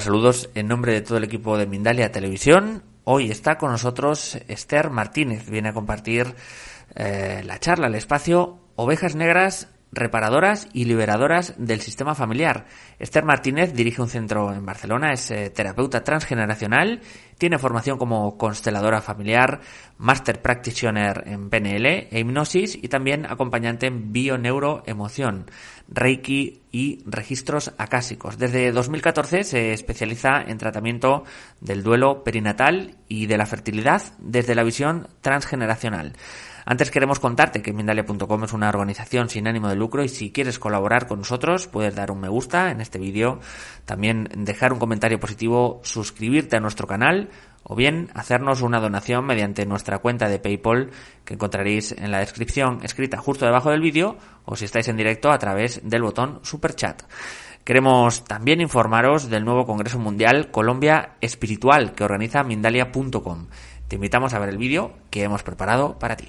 Saludos en nombre de todo el equipo de Mindalia Televisión. Hoy está con nosotros Esther Martínez. Viene a compartir eh, la charla, el espacio Ovejas Negras reparadoras y liberadoras del sistema familiar. Esther Martínez dirige un centro en Barcelona, es eh, terapeuta transgeneracional, tiene formación como consteladora familiar, master practitioner en PNL e hipnosis y también acompañante en bioneuroemoción, reiki y registros acásicos. Desde 2014 se especializa en tratamiento del duelo perinatal y de la fertilidad desde la visión transgeneracional. Antes queremos contarte que Mindalia.com es una organización sin ánimo de lucro y si quieres colaborar con nosotros puedes dar un me gusta en este vídeo, también dejar un comentario positivo, suscribirte a nuestro canal o bien hacernos una donación mediante nuestra cuenta de PayPal que encontraréis en la descripción escrita justo debajo del vídeo o si estáis en directo a través del botón Super Chat. Queremos también informaros del nuevo Congreso Mundial Colombia Espiritual que organiza Mindalia.com. Te invitamos a ver el vídeo que hemos preparado para ti.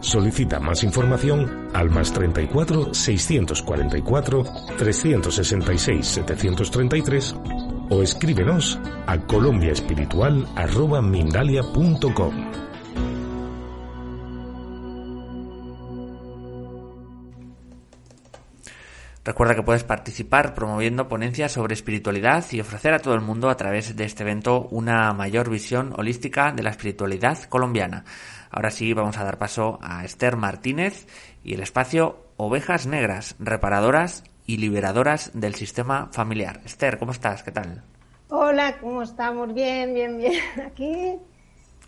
Solicita más información al más 34 644 366 733 o escríbenos a colombiaespiritual.mindalia.com. Recuerda que puedes participar promoviendo ponencias sobre espiritualidad y ofrecer a todo el mundo a través de este evento una mayor visión holística de la espiritualidad colombiana. Ahora sí, vamos a dar paso a Esther Martínez y el espacio Ovejas Negras, reparadoras y liberadoras del sistema familiar. Esther, ¿cómo estás? ¿Qué tal? Hola, ¿cómo estamos? Bien, bien, bien. Aquí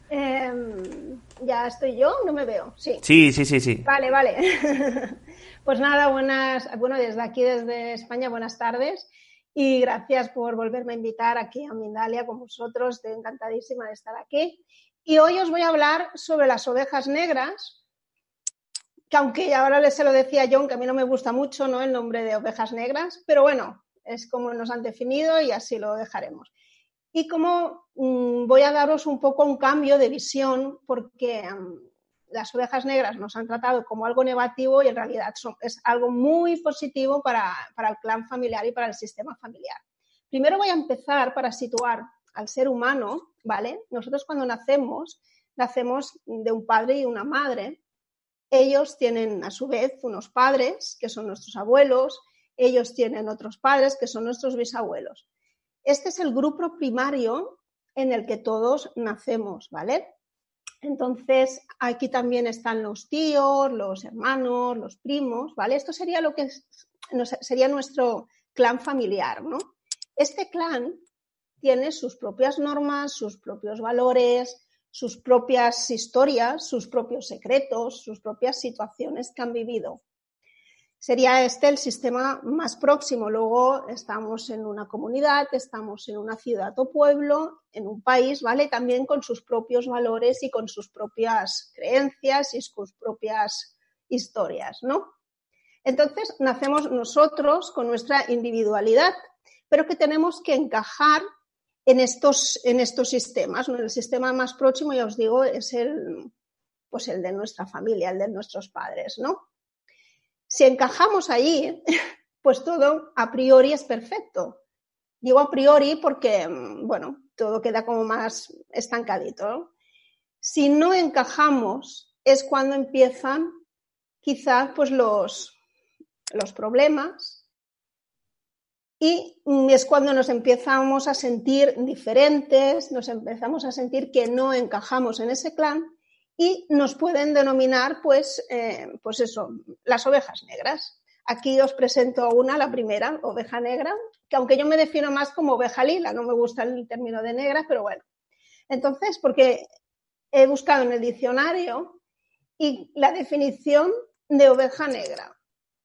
em, ya estoy yo, no me veo. Sí. Sí, sí, sí, sí. Vale, vale. pues nada, buenas, bueno, desde aquí, desde España, buenas tardes. Y gracias por volverme a invitar aquí a Mindalia con vosotros. Estoy encantadísima de estar aquí. Y hoy os voy a hablar sobre las ovejas negras, que aunque ahora se lo decía John, que a mí no me gusta mucho ¿no? el nombre de ovejas negras, pero bueno, es como nos han definido y así lo dejaremos. Y como mmm, voy a daros un poco un cambio de visión, porque um, las ovejas negras nos han tratado como algo negativo y en realidad son, es algo muy positivo para, para el clan familiar y para el sistema familiar. Primero voy a empezar para situar al ser humano, ¿vale? Nosotros cuando nacemos, nacemos de un padre y una madre. Ellos tienen a su vez unos padres, que son nuestros abuelos, ellos tienen otros padres, que son nuestros bisabuelos. Este es el grupo primario en el que todos nacemos, ¿vale? Entonces, aquí también están los tíos, los hermanos, los primos, ¿vale? Esto sería lo que sería nuestro clan familiar, ¿no? Este clan tiene sus propias normas, sus propios valores, sus propias historias, sus propios secretos, sus propias situaciones que han vivido. Sería este el sistema más próximo. Luego estamos en una comunidad, estamos en una ciudad o pueblo, en un país, ¿vale? También con sus propios valores y con sus propias creencias y sus propias historias, ¿no? Entonces, nacemos nosotros con nuestra individualidad, pero que tenemos que encajar en estos, en estos sistemas. El sistema más próximo, ya os digo, es el, pues el de nuestra familia, el de nuestros padres, ¿no? Si encajamos allí, pues todo a priori es perfecto. Digo a priori porque, bueno, todo queda como más estancadito. Si no encajamos es cuando empiezan quizás pues los, los problemas y es cuando nos empezamos a sentir diferentes, nos empezamos a sentir que no encajamos en ese clan y nos pueden denominar, pues, eh, pues eso, las ovejas negras. Aquí os presento una, la primera, oveja negra, que aunque yo me defino más como oveja lila, no me gusta el término de negra, pero bueno. Entonces, porque he buscado en el diccionario y la definición de oveja negra.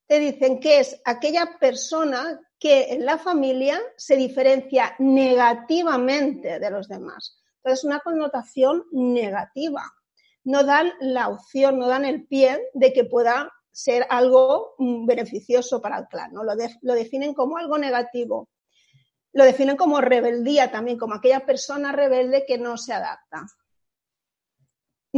Te dicen que es aquella persona que en la familia se diferencia negativamente de los demás. Entonces, una connotación negativa no dan la opción, no dan el pie de que pueda ser algo mm, beneficioso para el clan, ¿no? lo, lo definen como algo negativo. Lo definen como rebeldía también, como aquella persona rebelde que no se adapta.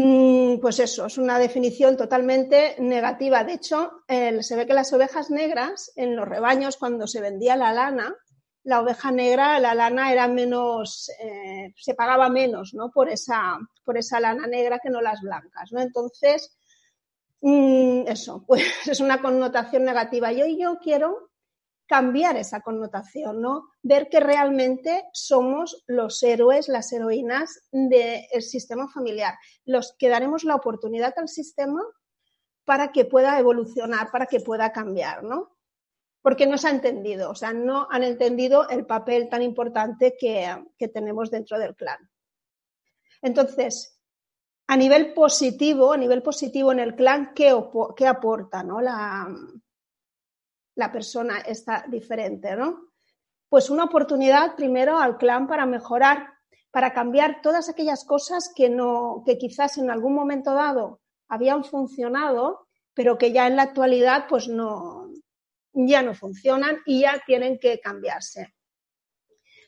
Mm, pues eso, es una definición totalmente negativa. De hecho, se ve que las ovejas negras en los rebaños, cuando se vendía la lana, la oveja negra, la lana era menos, eh, se pagaba menos, ¿no? Por esa, por esa lana negra que no las blancas, ¿no? Entonces, mm, eso, pues es una connotación negativa. Yo, yo quiero cambiar esa connotación, ¿no? Ver que realmente somos los héroes, las heroínas del sistema familiar, los que daremos la oportunidad al sistema para que pueda evolucionar, para que pueda cambiar, ¿no? porque no se ha entendido, o sea, no han entendido el papel tan importante que, tenemos dentro del clan. Entonces, a nivel positivo, a nivel positivo en el clan, ¿qué, aporta ¿no? la, la persona está diferente? ¿no? Pues una oportunidad primero al clan para mejorar, para cambiar todas aquellas cosas que, no, que quizás en algún momento dado habían funcionado, pero que ya en la actualidad pues no, ya no funcionan y ya tienen que cambiarse.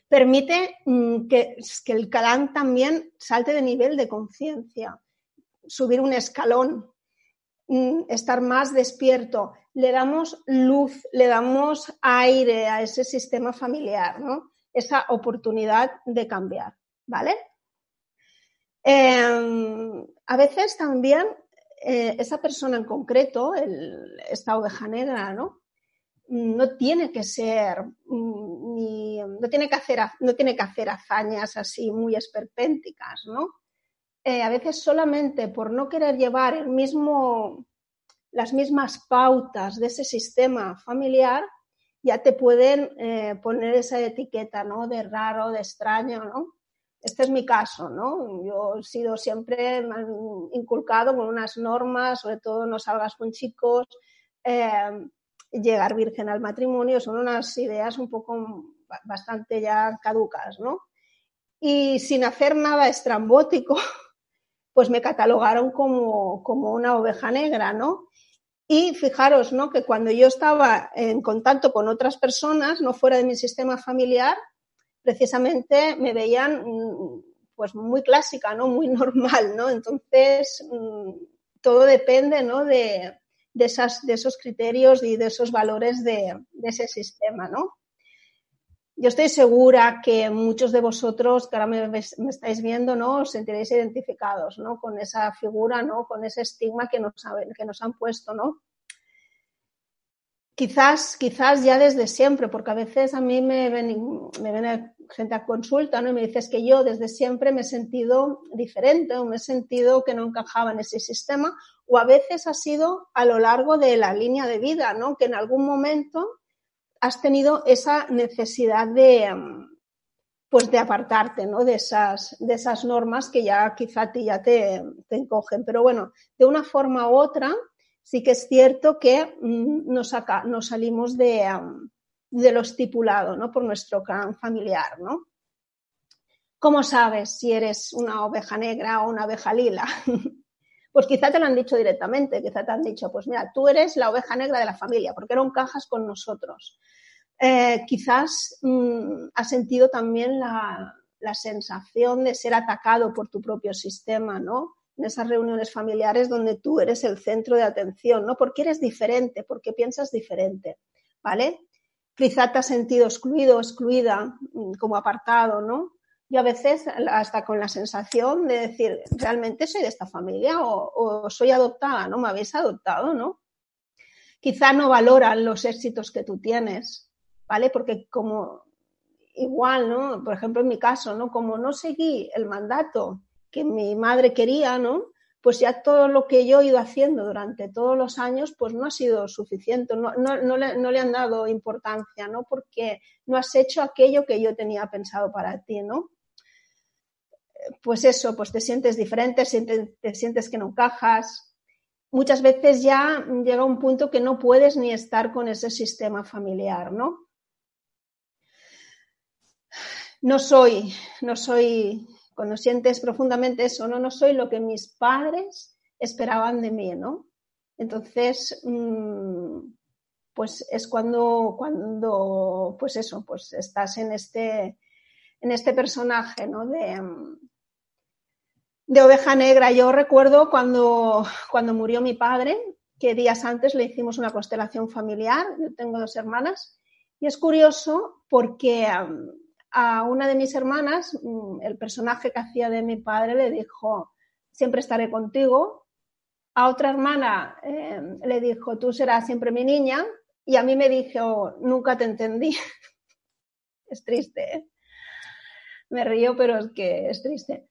Permite mm, que, el clan también salte de nivel de conciencia, subir un escalón, mm, estar más despierto. Le damos luz, le damos aire a ese sistema familiar, ¿no? Esa oportunidad de cambiar, ¿vale? Em, a veces también eh, esa persona en concreto, esta oveja negra, ¿no? no tiene que ser mm, no tiene que hacer no tiene que hacer hazañas así muy esperpénticas, ¿no? Eh, a veces solamente por no querer llevar el mismo las mismas pautas de ese sistema familiar ya te pueden eh, poner esa etiqueta, ¿no? De raro, de extraño, ¿no? Este es mi caso, ¿no? Yo he sido siempre inculcado con unas normas, sobre todo no salgas con chicos, eh, llegar virgen al matrimonio, son unas ideas un poco bastante ya caducas, ¿no? Y sin hacer nada estrambótico, pues me catalogaron como, como una oveja negra, ¿no? Y fijaros, ¿no? Que cuando yo estaba en contacto con otras personas, no fuera de mi sistema familiar, precisamente me veían mm, pues muy clásica, ¿no? Muy normal, ¿no? Entonces, mm, todo depende, ¿no? De, de, esas, de esos criterios y de esos valores de, ese sistema, ¿no? Yo estoy segura que muchos de vosotros que ahora me, estáis viendo, ¿no? Os sentiréis identificados, ¿no? Con esa figura, ¿no? Con ese estigma que nos, que nos han puesto, ¿no? Quizás, quizás ya desde siempre, porque a veces a mí me, me viene gente a consulta ¿no? y me dices que yo desde siempre me he sentido diferente o me he sentido que no encajaba en ese sistema o a veces ha sido a lo largo de la línea de vida, ¿no? que en algún momento has tenido esa necesidad de, pues de apartarte ¿no? de, esas, de esas normas que ya quizá a ti ya te, te encogen. Pero bueno, de una forma u otra, sí que es cierto que mm, nos, nos salimos de, de, lo estipulado, ¿no? Por nuestro clan familiar, ¿no? ¿Cómo sabes si eres una oveja negra o una oveja lila? pues quizá te lo han dicho directamente, quizá te han dicho, pues mira, tú eres la oveja negra de la familia, porque no encajas con nosotros. Eh, quizás mm, has sentido también la, sensación de ser atacado por tu propio sistema, ¿no? En esas reuniones familiares donde tú eres el centro de atención, ¿no? Porque eres diferente, porque piensas diferente, ¿vale? Quizá te has sentido excluido, excluida, mm, como apartado, ¿no? Y a veces hasta con la sensación de decir, realmente soy de esta familia o, o soy adoptada, ¿no? Me habéis adoptado, ¿no? Quizá no valoran los éxitos que tú tienes, ¿vale? Porque como igual, ¿no? Por ejemplo, en mi caso, ¿no? Como no seguí el mandato que mi madre quería, ¿no? Pues ya todo lo que yo he ido haciendo durante todos los años, pues no ha sido suficiente, no, no, le, no le, han dado importancia, ¿no? Porque no has hecho aquello que yo tenía pensado para ti, ¿no? Pues eso, pues te sientes diferente, te sientes que no encajas. Muchas veces ya llega un punto que no puedes ni estar con ese sistema familiar, ¿no? No soy, no soy, cuando sientes profundamente eso, no, no soy lo que mis padres esperaban de mí, ¿no? Entonces, mm, pues es cuando, cuando, pues eso, pues estás en este, en este personaje, ¿no? De, de oveja negra. Yo recuerdo cuando, cuando murió mi padre, que días antes le hicimos una constelación familiar, yo tengo dos hermanas, y es curioso porque a una de mis hermanas, mm, el personaje que hacía de mi padre le dijo, siempre estaré contigo. A otra hermana em, le dijo, tú serás siempre mi niña. Y a mí me dijo, nunca te entendí. es triste, ¿eh? Me río, pero es que es triste.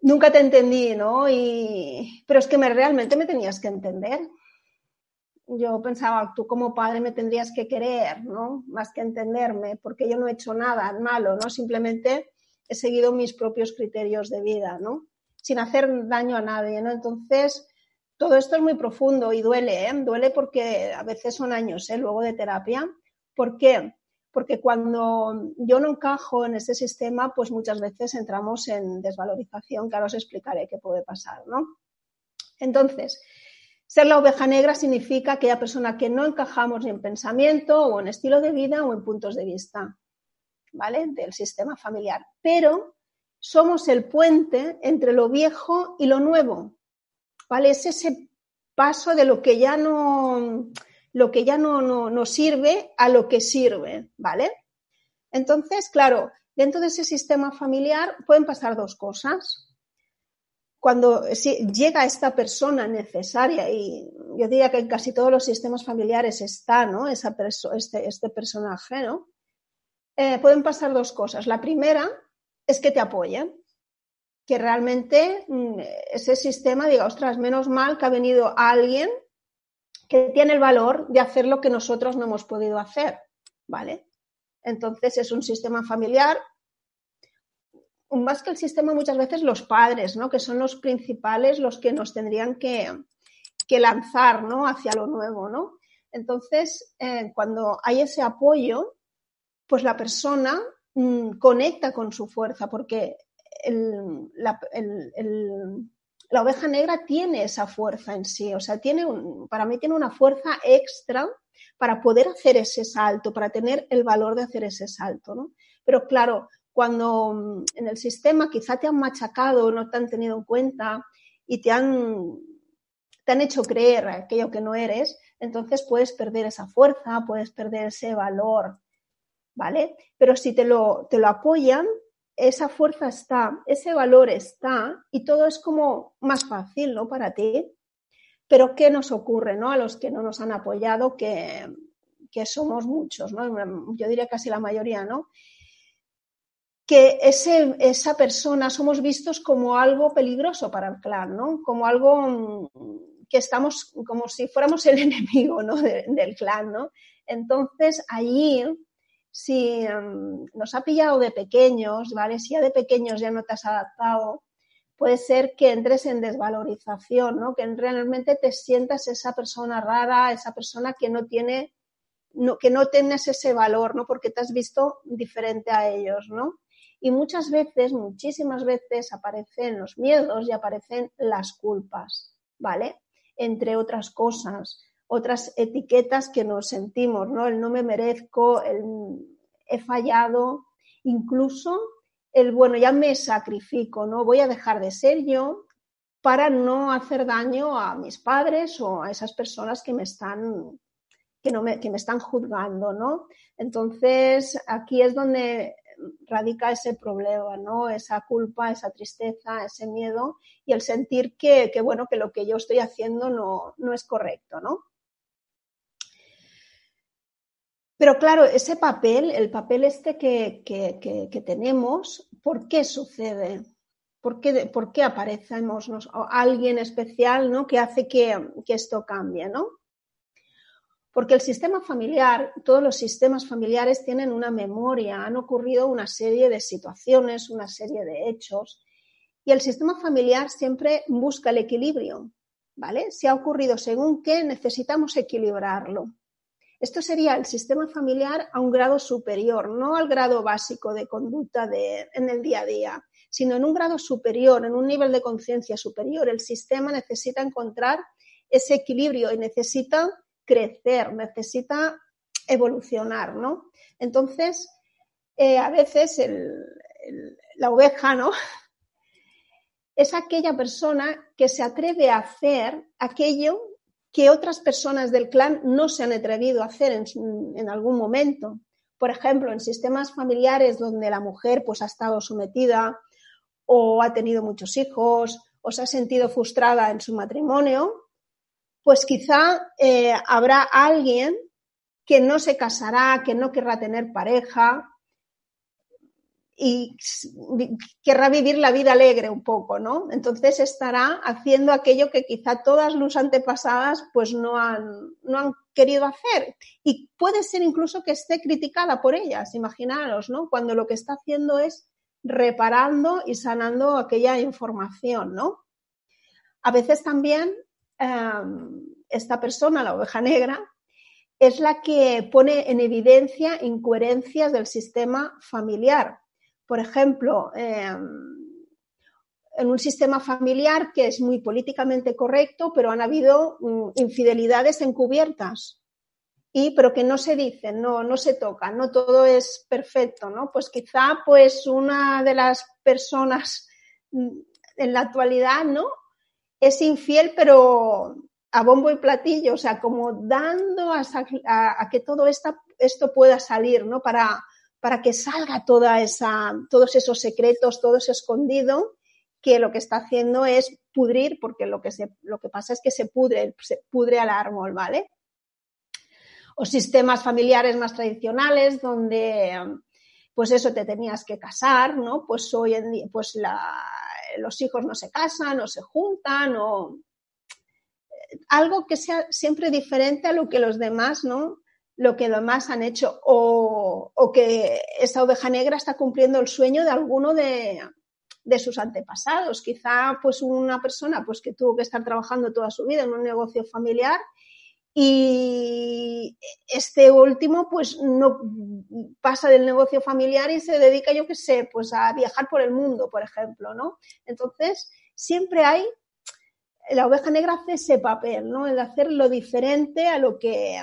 Nunca te entendí, ¿no? Y... Pero es que me, realmente me tenías que entender yo pensaba, tú como padre me tendrías que querer, ¿no? Más que entenderme, porque yo no he hecho nada malo, ¿no? Simplemente he seguido mis propios criterios de vida, ¿no? Sin hacer daño a nadie, ¿no? Entonces, todo esto es muy profundo y duele, ¿eh? Duele porque a veces son años, ¿eh? Luego de terapia. ¿Por qué? Porque cuando yo no encajo en ese sistema, pues muchas veces entramos en desvalorización, que ahora os explicaré qué puede pasar, ¿no? Entonces, ser la oveja negra significa aquella persona que no encajamos ni en pensamiento o en estilo de vida o en puntos de vista, ¿vale? Del sistema familiar. Pero somos el puente entre lo viejo y lo nuevo, ¿vale? Es ese paso de lo que ya no, lo que ya no, no, no sirve a lo que sirve, ¿vale? Entonces, claro, dentro de ese sistema familiar pueden pasar dos cosas cuando llega esta persona necesaria, y yo diría que en casi todos los sistemas familiares está ¿no? Esa este, este, personaje, ¿no? Eh, pueden pasar dos cosas. La primera es que te apoyen, que realmente mm, ese sistema diga, ostras, menos mal que ha venido alguien que tiene el valor de hacer lo que nosotros no hemos podido hacer, ¿vale? Entonces es un sistema familiar más que el sistema, muchas veces los padres, ¿no? Que son los principales, los que nos tendrían que, lanzar, ¿no? Hacia lo nuevo, ¿no? Entonces, eh, cuando hay ese apoyo, pues la persona mm, conecta con su fuerza, porque la, oveja negra tiene esa fuerza en sí, o sea, tiene para mí tiene una fuerza extra para poder hacer ese salto, para tener el valor de hacer ese salto, ¿no? Pero claro, cuando mm, en el sistema quizá te han machacado, no te han tenido en cuenta y te han, te han hecho creer aquello que no eres, entonces puedes perder esa fuerza, puedes perder ese valor, ¿vale? Pero si te lo, te lo apoyan, esa fuerza está, ese valor está y todo es como más fácil, ¿no? Para ti. Pero ¿qué nos ocurre, ¿no? A los que no nos han apoyado, que, que somos muchos, ¿no? Yo diría casi la mayoría, ¿no? Que ese, esa persona somos vistos como algo peligroso para el clan, ¿no? Como algo mm, que estamos, como si fuéramos el enemigo, ¿no? del clan, ¿no? Entonces, allí, si mm, nos ha pillado de pequeños, ¿vale? Si ya de pequeños ya no te has adaptado, puede ser que entres en desvalorización, ¿no? Que realmente te sientas esa persona rara, esa persona que no tiene, no, que no tienes ese valor, ¿no? Porque te has visto diferente a ellos, ¿no? Y muchas veces, muchísimas veces aparecen los miedos y aparecen las culpas, ¿vale? Entre otras cosas, otras etiquetas que nos sentimos, ¿no? El no me merezco, el he fallado, incluso el, bueno, ya me sacrifico, ¿no? Voy a dejar de ser yo para no hacer daño a mis padres o a esas personas que me están, que no me, que me están juzgando, ¿no? Entonces, aquí es donde radica ese problema, ¿no? Esa culpa, esa tristeza, ese miedo y el sentir que, que bueno, que lo que yo estoy haciendo no, no es correcto, ¿no? Pero claro, ese papel, el papel este que, tenemos, ¿por qué sucede? ¿Por qué, por qué aparecemos alguien especial ¿no? que hace que, esto cambie? ¿no? Porque el sistema familiar, todos los sistemas familiares tienen una memoria, han ocurrido una serie de situaciones, una serie de hechos, y el sistema familiar siempre busca el equilibrio, ¿vale? Si ha ocurrido según qué, necesitamos equilibrarlo. Esto sería el sistema familiar a un grado superior, no al grado básico de conducta en el día a día, sino en un grado superior, en un nivel de conciencia superior. El sistema necesita encontrar ese equilibrio y necesita crecer, necesita evolucionar, ¿no? Entonces, eh, a veces la oveja, ¿no? Es aquella persona que se atreve a hacer aquello que otras personas del clan no se han atrevido a hacer en, algún momento. Por ejemplo, en sistemas familiares donde la mujer pues, ha estado sometida o ha tenido muchos hijos o se ha sentido frustrada en su matrimonio, pues quizá eh, habrá alguien que no se casará, que no querrá tener pareja, y querrá vivir la vida alegre un poco, ¿no? Entonces estará haciendo aquello que quizá todas los antepasadas pues no han, no han querido hacer. Y puede ser incluso que esté criticada por ellas, imaginaros, ¿no? Cuando lo que está haciendo es reparando y sanando aquella información, ¿no? A veces también esta persona, la oveja negra, es la que pone en evidencia incoherencias del sistema familiar por ejemplo, em, en un sistema familiar que es muy políticamente correcto, pero han habido mm, infidelidades encubiertas. Y, pero que no se dicen, no, no se tocan, no todo es perfecto, ¿no? Pues quizá, pues, una de las personas mm, en la actualidad, ¿no? Es infiel, pero a bombo y platillo, o sea, como dando a, que todo esto pueda salir, ¿no? Para, para que salga toda esa, todos esos secretos, todo ese escondido, que lo que está haciendo es pudrir, porque lo que, se, lo que pasa es que se pudre, se pudre al árbol, ¿vale? O sistemas familiares más tradicionales donde, pues eso, te tenías que casar, ¿no? Pues hoy en día, pues los hijos no se casan, o se juntan, o algo que sea siempre diferente a lo que los demás, ¿no? lo que demás han hecho o, que esa oveja negra está cumpliendo el sueño de alguno de, sus antepasados. Quizá pues una persona pues que tuvo que estar trabajando toda su vida en un negocio familiar y este último pues no pasa del negocio familiar y se dedica, yo qué sé, pues a viajar por el mundo, por ejemplo, ¿no? Entonces, siempre hay la oveja negra hace ese papel, ¿no? El hacer lo diferente a lo que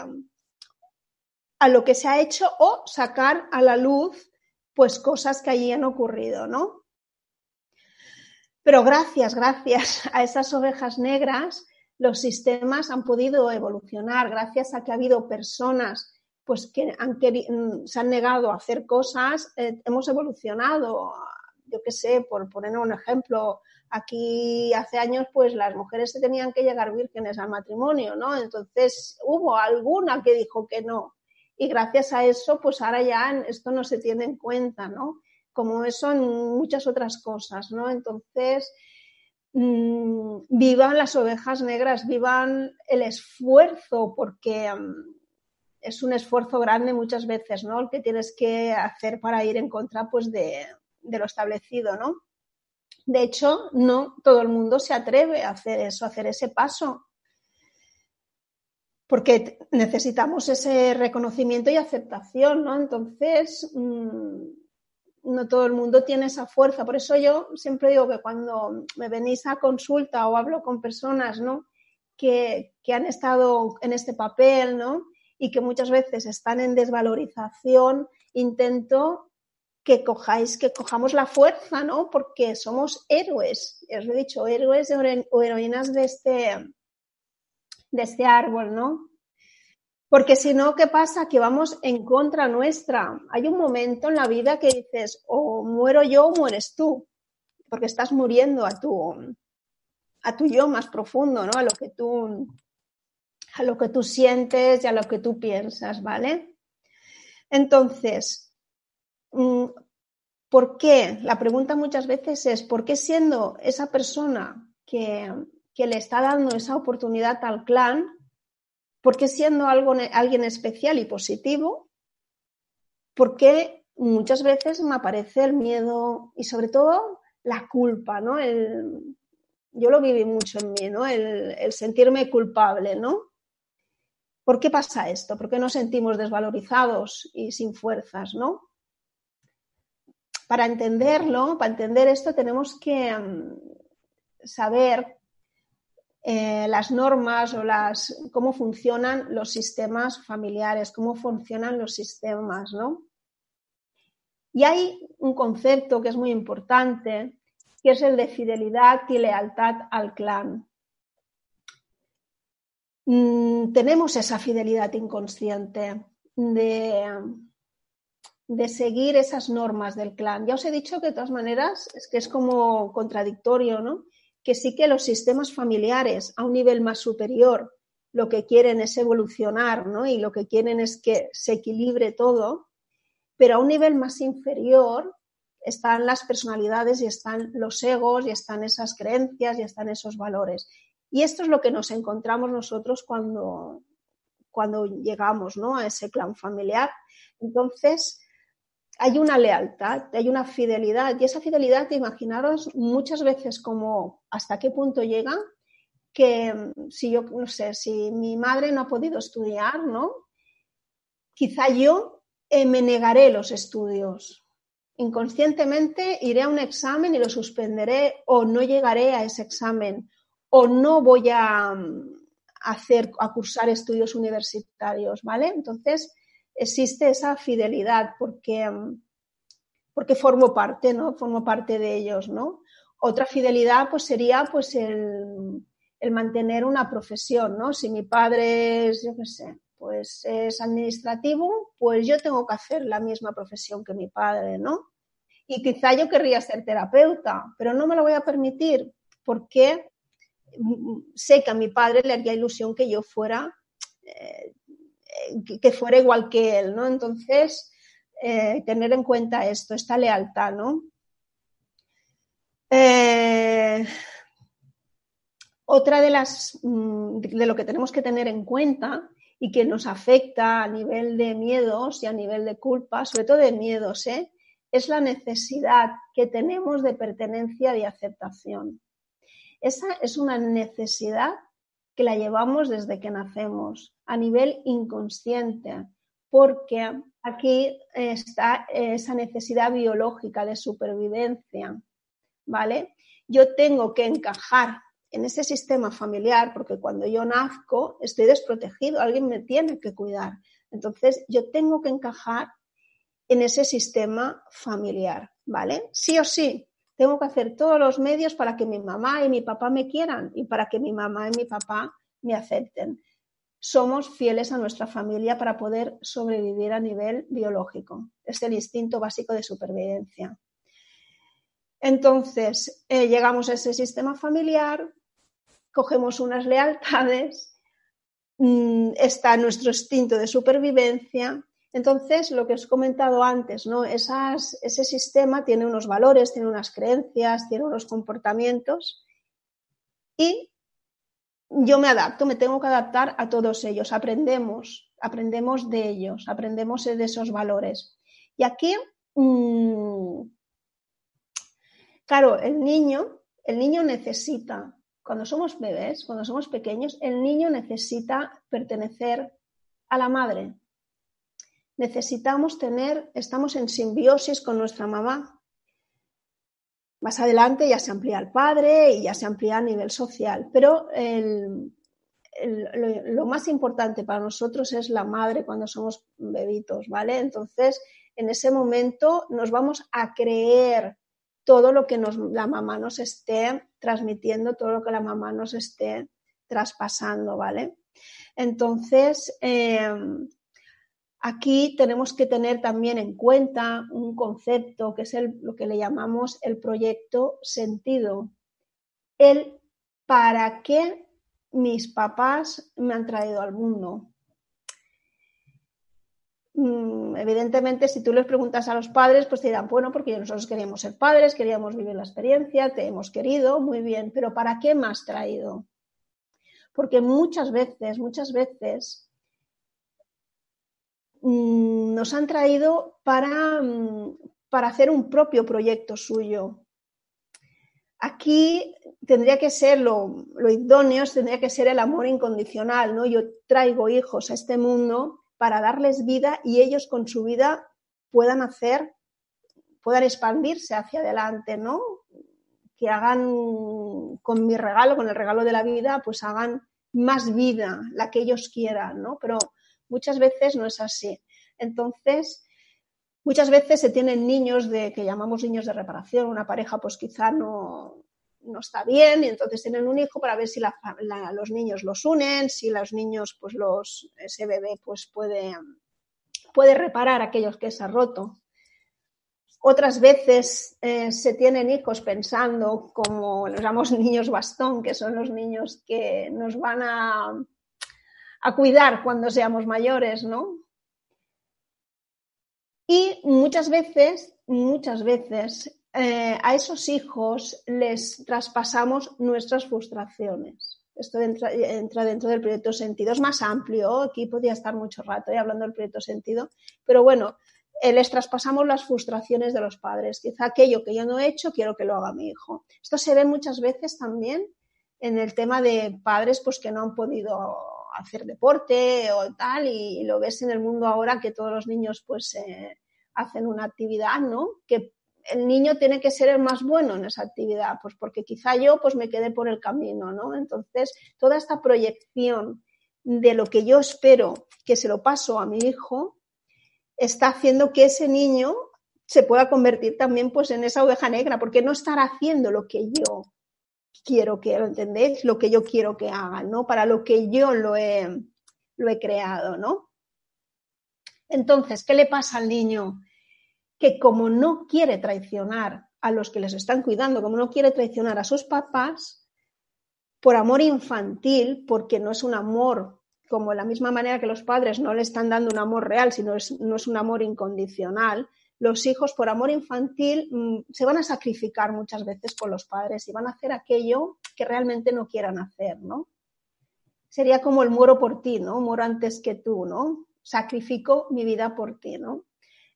a lo que se ha hecho o sacar a la luz pues cosas que allí han ocurrido, ¿no? Pero gracias, gracias a esas ovejas negras, los sistemas han podido evolucionar, gracias a que ha habido personas pues que han se han negado a hacer cosas, eh, hemos evolucionado. Yo qué sé, por poner un ejemplo, aquí hace años pues las mujeres se tenían que llegar vírgenes al matrimonio, ¿no? Entonces hubo alguna que dijo que no y gracias a eso, pues ahora ya esto no se tiene en cuenta, ¿no? Como eso en muchas otras cosas, ¿no? Entonces, mm, vivan las ovejas negras, vivan el esfuerzo, porque mm, es un esfuerzo grande muchas veces, ¿no? El que tienes que hacer para ir en contra, pues, de, lo establecido, ¿no? De hecho, no todo el mundo se atreve a hacer eso, a hacer ese paso, porque necesitamos ese reconocimiento y aceptación, ¿no? Entonces, mm, no todo el mundo tiene esa fuerza. Por eso yo siempre digo que cuando me venís a consulta o hablo con personas, ¿no? Que, que han estado en este papel, ¿no? Y que muchas veces están en desvalorización, intento que cojáis, que cojamos la fuerza, ¿no? Porque somos héroes, os lo he dicho, héroes o heroínas de este, de este árbol, ¿no? Porque si no, ¿qué pasa? Que vamos en contra nuestra. Hay un momento en la vida que dices, o muero yo o mueres tú, porque estás muriendo a tu, a tu yo más profundo, ¿no? A lo que tú, a lo que tú sientes y a lo que tú piensas, ¿vale? Entonces, Mm, ¿por qué? La pregunta muchas veces es, ¿por qué siendo esa persona que, le está dando esa oportunidad al clan, por qué siendo alguien especial y positivo, por qué muchas veces me aparece el miedo y sobre todo la culpa, ¿no? yo lo viví mucho en mí, ¿no? El, el sentirme culpable, ¿no? ¿Por qué pasa esto? ¿Por qué nos sentimos desvalorizados y sin fuerzas, ¿no? para entenderlo, para entender esto, tenemos que mm, saber eh, las normas o las cómo funcionan los sistemas familiares, cómo funcionan los sistemas, ¿no? Y hay un concepto que es muy importante, que es el de fidelidad y lealtad al clan. Mm, tenemos esa fidelidad inconsciente de de seguir esas normas del clan. Ya os he dicho que de todas maneras es que es como contradictorio, ¿no? Que sí que los sistemas familiares a un nivel más superior lo que quieren es evolucionar, ¿no? Y lo que quieren es que se equilibre todo, pero a un nivel más inferior están las personalidades y están los egos y están esas creencias y están esos valores. Y esto es lo que nos encontramos nosotros cuando, cuando llegamos ¿no? a ese clan familiar. Entonces, hay una lealtad, hay una fidelidad y esa fidelidad, imaginaros muchas veces como hasta qué punto llega que mm, si yo, no sé, si mi madre no ha podido estudiar, ¿no? Quizá yo eh, me negaré los estudios. Inconscientemente iré a un examen y lo suspenderé o no llegaré a ese examen o no voy a mm, hacer, a cursar estudios universitarios, ¿vale? Entonces, existe esa fidelidad porque, porque formo parte, ¿no? Formo parte de ellos, ¿no? Otra fidelidad pues sería pues el, mantener una profesión, ¿no? Si mi padre es, yo qué sé, pues es administrativo, pues yo tengo que hacer la misma profesión que mi padre, ¿no? Y quizá yo querría ser terapeuta, pero no me lo voy a permitir porque sé que a mi padre le haría ilusión que yo fuera eh, que fuera igual que él, ¿no? Entonces, eh, tener en cuenta esto, esta lealtad, ¿no? Eh, otra de las mm, de lo que tenemos que tener en cuenta y que nos afecta a nivel de miedos y a nivel de culpa, sobre todo de miedos, ¿eh? es la necesidad que tenemos de pertenencia y aceptación. Esa es una necesidad que la llevamos desde que nacemos a nivel inconsciente, porque aquí está esa necesidad biológica de supervivencia, ¿vale? Yo tengo que encajar en ese sistema familiar porque cuando yo nazco estoy desprotegido, alguien me tiene que cuidar. Entonces yo tengo que encajar en ese sistema familiar, ¿vale? Sí o sí, tengo que hacer todos los medios para que mi mamá y mi papá me quieran y para que mi mamá y mi papá me acepten. Somos fieles a nuestra familia para poder sobrevivir a nivel biológico. Es el instinto básico de supervivencia. Entonces, eh, llegamos a ese sistema familiar, cogemos unas lealtades, mm, está nuestro instinto de supervivencia entonces, lo que os he comentado antes, ¿no? ese sistema tiene unos valores, tiene unas creencias, tiene unos comportamientos y yo me adapto, me tengo que adaptar a todos ellos, aprendemos, aprendemos de ellos, aprendemos de esos valores. Y aquí, mm, claro, el niño, el niño necesita, cuando somos bebés, cuando somos pequeños, el niño necesita pertenecer a la madre. Necesitamos tener, estamos en simbiosis con nuestra mamá. Más adelante ya se amplía el padre y ya se amplía a nivel social, pero el, lo, más importante para nosotros es la madre cuando somos bebitos, ¿vale? Entonces, en ese momento nos vamos a creer todo lo que nos, la mamá nos esté transmitiendo, todo lo que la mamá nos esté traspasando, ¿vale? Entonces, em, aquí tenemos que tener también en cuenta un concepto que es lo que le llamamos el proyecto sentido. El para qué mis papás me han traído al mundo. Mm, evidentemente, si tú les preguntas a los padres, pues te dirán, bueno, porque nosotros queríamos ser padres, queríamos vivir la experiencia, te hemos querido, muy bien, pero ¿para qué me has traído? Porque muchas veces, muchas veces mm, nos han traído para, mm, para hacer un propio proyecto suyo, Aquí tendría que ser lo, idóneo, tendría que ser el amor incondicional, ¿no? Yo traigo hijos a este mundo para darles vida y ellos con su vida puedan hacer, puedan expandirse hacia adelante, ¿no? Que hagan con mi regalo, con el regalo de la vida, pues hagan más vida, la que ellos quieran, ¿no? Pero muchas veces no es así. Entonces, Muchas veces se tienen niños de que llamamos niños de reparación, una pareja pues quizá no, no está bien y entonces tienen un hijo para ver si los niños los unen, si los niños, pues los, ese bebé pues puede, puede reparar aquellos que se ha roto. Otras veces eh, se tienen hijos pensando como los llamamos niños bastón, que son los niños que nos van a, a cuidar cuando seamos mayores, ¿no? Y muchas veces, muchas veces, eh, a esos hijos les traspasamos nuestras frustraciones. Esto entra, dentro del proyecto sentido. Es más amplio, aquí podría estar mucho rato hablando del proyecto sentido, pero bueno, eh, les traspasamos las frustraciones de los padres. Quizá aquello que yo no he hecho, quiero que lo haga mi hijo. Esto se ve muchas veces también en el tema de padres pues, que no han podido hacer deporte o tal, y, lo ves en el mundo ahora que todos los niños pues eh, hacen una actividad, ¿no? Que el niño tiene que ser el más bueno en esa actividad, pues porque quizá yo pues me quedé por el camino, ¿no? Entonces, toda esta proyección de lo que yo espero que se lo paso a mi hijo está haciendo que ese niño se pueda convertir también pues en esa oveja negra, porque no estará haciendo lo que yo quiero que, ¿lo entendéis? Lo que yo quiero que hagan, ¿no? Para lo que yo lo he, lo he creado, ¿no? Entonces, ¿qué le pasa al niño? Que como no quiere traicionar a los que les están cuidando, como no quiere traicionar a sus papás, por amor infantil, porque no es un amor como de la misma manera que los padres no le están dando un amor real, sino es, no es un amor incondicional, los hijos por amor infantil mm, se van a sacrificar muchas veces con los padres y van a hacer aquello que realmente no quieran hacer, ¿no? Sería como el muero por ti, ¿no? Muero antes que tú, ¿no? Sacrifico mi vida por ti, ¿no?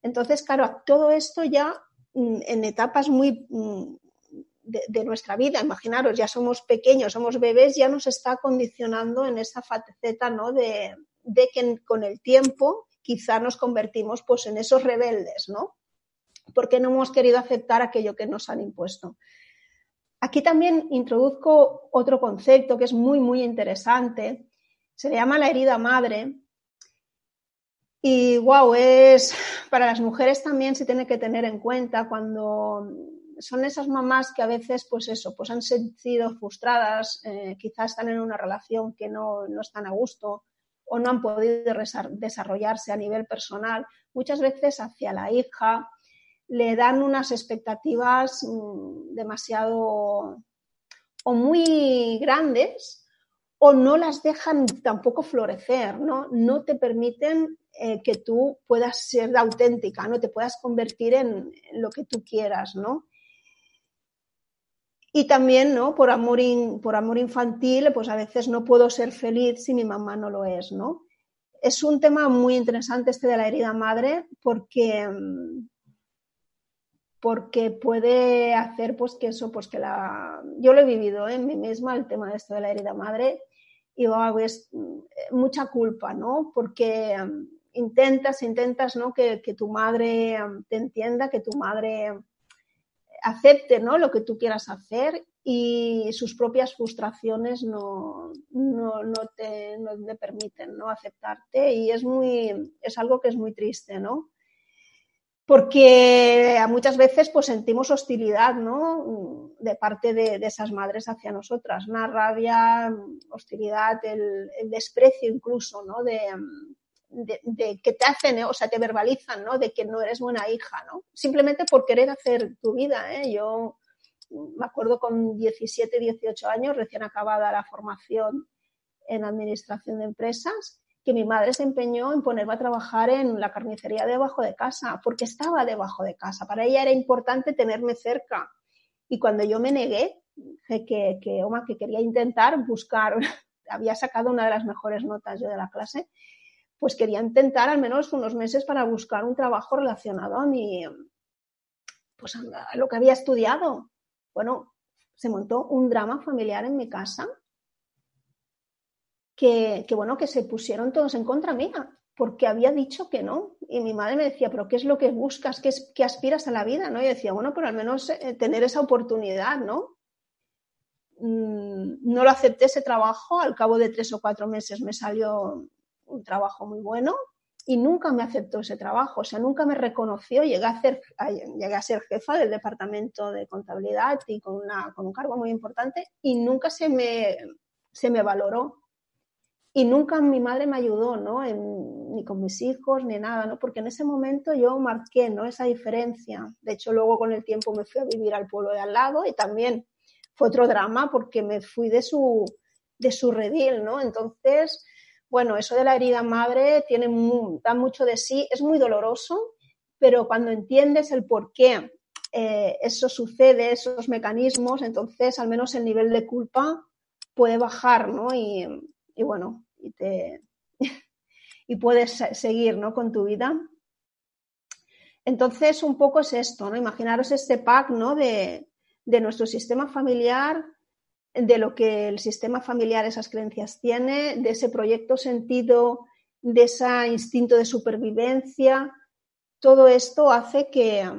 Entonces, claro, todo esto ya mm, en etapas muy mm, de, nuestra vida, imaginaros, ya somos pequeños, somos bebés, ya nos está condicionando en esa faceta, ¿no? De, de que con el tiempo quizá nos convertimos pues en esos rebeldes, ¿no? Porque no hemos querido aceptar aquello que nos han impuesto. Aquí también introduzco otro concepto que es muy, muy interesante. Se le llama la herida madre. Y wow, es para las mujeres también se tiene que tener en cuenta cuando son esas mamás que a veces, pues eso, pues han sentido frustradas, eh, quizás están en una relación que no, no están a gusto, o no han podido desarrollarse a nivel personal, muchas veces hacia la hija le dan unas expectativas mm, demasiado o muy grandes o no las dejan tampoco florecer, ¿no? No te permiten eh, que tú puedas ser auténtica, no te puedas convertir en, en lo que tú quieras, ¿no? Y también, ¿no? Por amor, por amor infantil, pues a veces no puedo ser feliz si mi mamá no lo es, ¿no? Es un tema muy interesante este de la herida madre porque, porque puede hacer pues que eso, pues que la... Yo lo he vivido ¿eh? en mí misma, el tema de esto de la herida madre, y oh, es mucha culpa, ¿no? Porque um, intentas, intentas, ¿no? Que, que, tu madre te entienda, que tu madre acepte, ¿no? Lo que tú quieras hacer y sus propias frustraciones no, no, no, te, no te permiten, ¿no? Aceptarte y es muy, es algo que es muy triste, ¿no? porque muchas veces pues sentimos hostilidad ¿no? de parte de, esas madres hacia nosotras, una rabia, hostilidad, el, desprecio incluso ¿no? de, que te hacen, o sea, te verbalizan ¿no? de que no eres buena hija, ¿no? simplemente por querer hacer tu vida. ¿eh? Yo me acuerdo con 17, 18 años, recién acabada la formación en administración de empresas, que mi madre se empeñó en ponerme a trabajar en la carnicería debajo de casa, porque estaba debajo de casa. Para ella era importante tenerme cerca. Y cuando yo me negué, que, que, que quería intentar buscar, había sacado una de las mejores notas yo de la clase, pues quería intentar al menos unos meses para buscar un trabajo relacionado a mi, pues a lo que había estudiado. Bueno, se montó un drama familiar en mi casa que, bueno, que se pusieron todos en contra mía, porque había dicho que no. Y mi madre me decía, pero ¿qué es lo que buscas? ¿Qué, es, qué aspiras a la vida? ¿no? Y decía, bueno, pero al menos eh, tener esa oportunidad, ¿no? Mm, no lo acepté ese trabajo, al cabo de tres o cuatro meses me salió un trabajo muy bueno y nunca me aceptó ese trabajo, o sea, nunca me reconoció, llegué a, ser, llegué a ser jefa del departamento de contabilidad y con, una, con un cargo muy importante y nunca se me, se me valoró y nunca mi madre me ayudó, ¿no? ni con mis hijos, ni nada, ¿no? Porque en ese momento yo marqué, ¿no? Esa diferencia. De hecho, luego con el tiempo me fui a vivir al pueblo de al lado y también fue otro drama porque me fui de su, de su redil, ¿no? Entonces, bueno, eso de la herida madre tiene da mucho de sí, es muy doloroso, pero cuando entiendes el por qué eh, eso sucede, esos mecanismos, entonces al menos el nivel de culpa puede bajar, ¿no? Y, bueno, y, y puedes seguir ¿no? con tu vida. Entonces, un poco es esto, ¿no? Imaginaros este pack ¿no? de, de nuestro sistema familiar, de lo que el sistema familiar, esas creencias tiene, de ese proyecto sentido, de ese instinto de supervivencia. Todo esto hace que,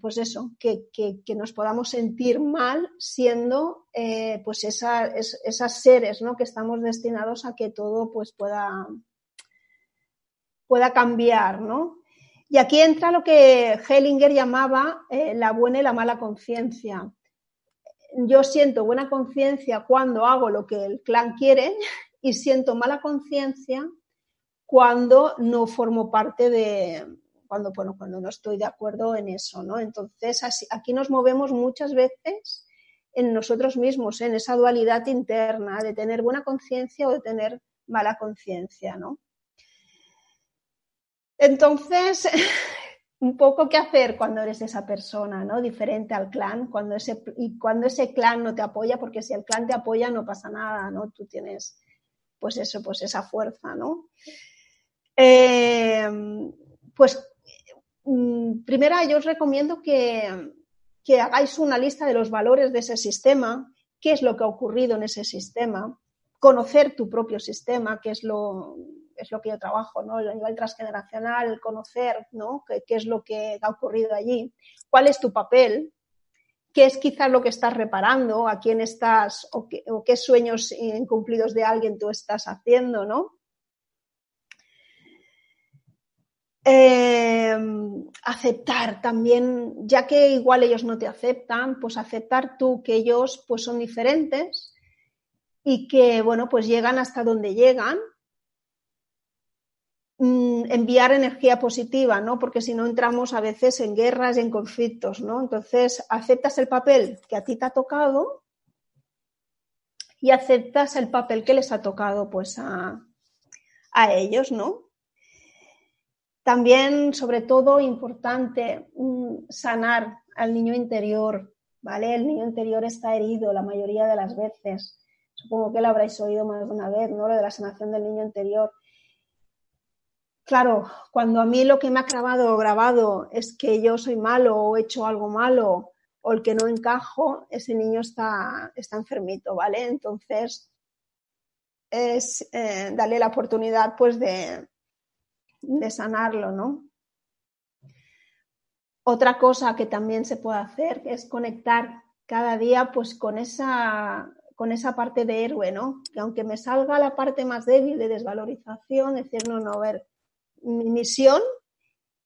pues eso, que, nos podamos sentir mal siendo eh, pues esas seres ¿no? que estamos destinados a que todo pues pueda, pueda cambiar, ¿no? Y aquí entra lo que Hellinger llamaba eh, la buena y la mala conciencia. Yo siento buena conciencia cuando hago lo que el clan quiere y siento mala conciencia cuando no formo parte de, cuando, bueno, cuando no estoy de acuerdo en eso, ¿no? Entonces, aquí nos movemos muchas veces en nosotros mismos, en esa dualidad interna de tener buena conciencia o de tener mala conciencia, ¿no? Entonces, un poco qué hacer cuando eres esa persona, ¿no? Diferente al clan, cuando ese, y cuando ese clan no te apoya, porque si el clan te apoya no pasa nada, ¿no? Tú tienes, pues eso, pues esa fuerza, ¿no? Eh, pues Mm, primero yo os recomiendo que, hagáis una lista de los valores de ese sistema, qué es lo que ha ocurrido en ese sistema, conocer tu propio sistema, que es lo, es lo que yo trabajo, ¿no? A nivel transgeneracional, conocer, ¿no? ¿Qué, es lo que ha ocurrido allí, cuál es tu papel, qué es quizás lo que estás reparando, a quién estás o qué, sueños incumplidos de alguien tú estás haciendo, ¿no? Eh, aceptar también, ya que igual ellos no te aceptan, pues aceptar tú que ellos pues son diferentes y que, bueno, pues llegan hasta donde llegan. Mm, enviar energía positiva, ¿no? Porque si no entramos a veces en guerras y en conflictos, ¿no? Entonces, aceptas el papel que a ti te ha tocado y aceptas el papel que les ha tocado, pues, a, a ellos, ¿no? También, sobre todo, importante mm, sanar al niño interior, ¿vale? El niño interior está herido la mayoría de las veces. Supongo que lo habréis oído más de una vez, ¿no? Lo de la sanación del niño interior. Claro, cuando a mí lo que me ha grabado grabado es que yo soy malo o he hecho algo malo o el que no encajo, ese niño está, está enfermito, ¿vale? Entonces, es eh, darle la oportunidad pues de, sanarlo, ¿no? Otra cosa que también se puede hacer es conectar cada día pues con esa, con esa parte de héroe, ¿no? Que aunque me salga la parte más débil de desvalorización, decir, no, no, a ver, mi misión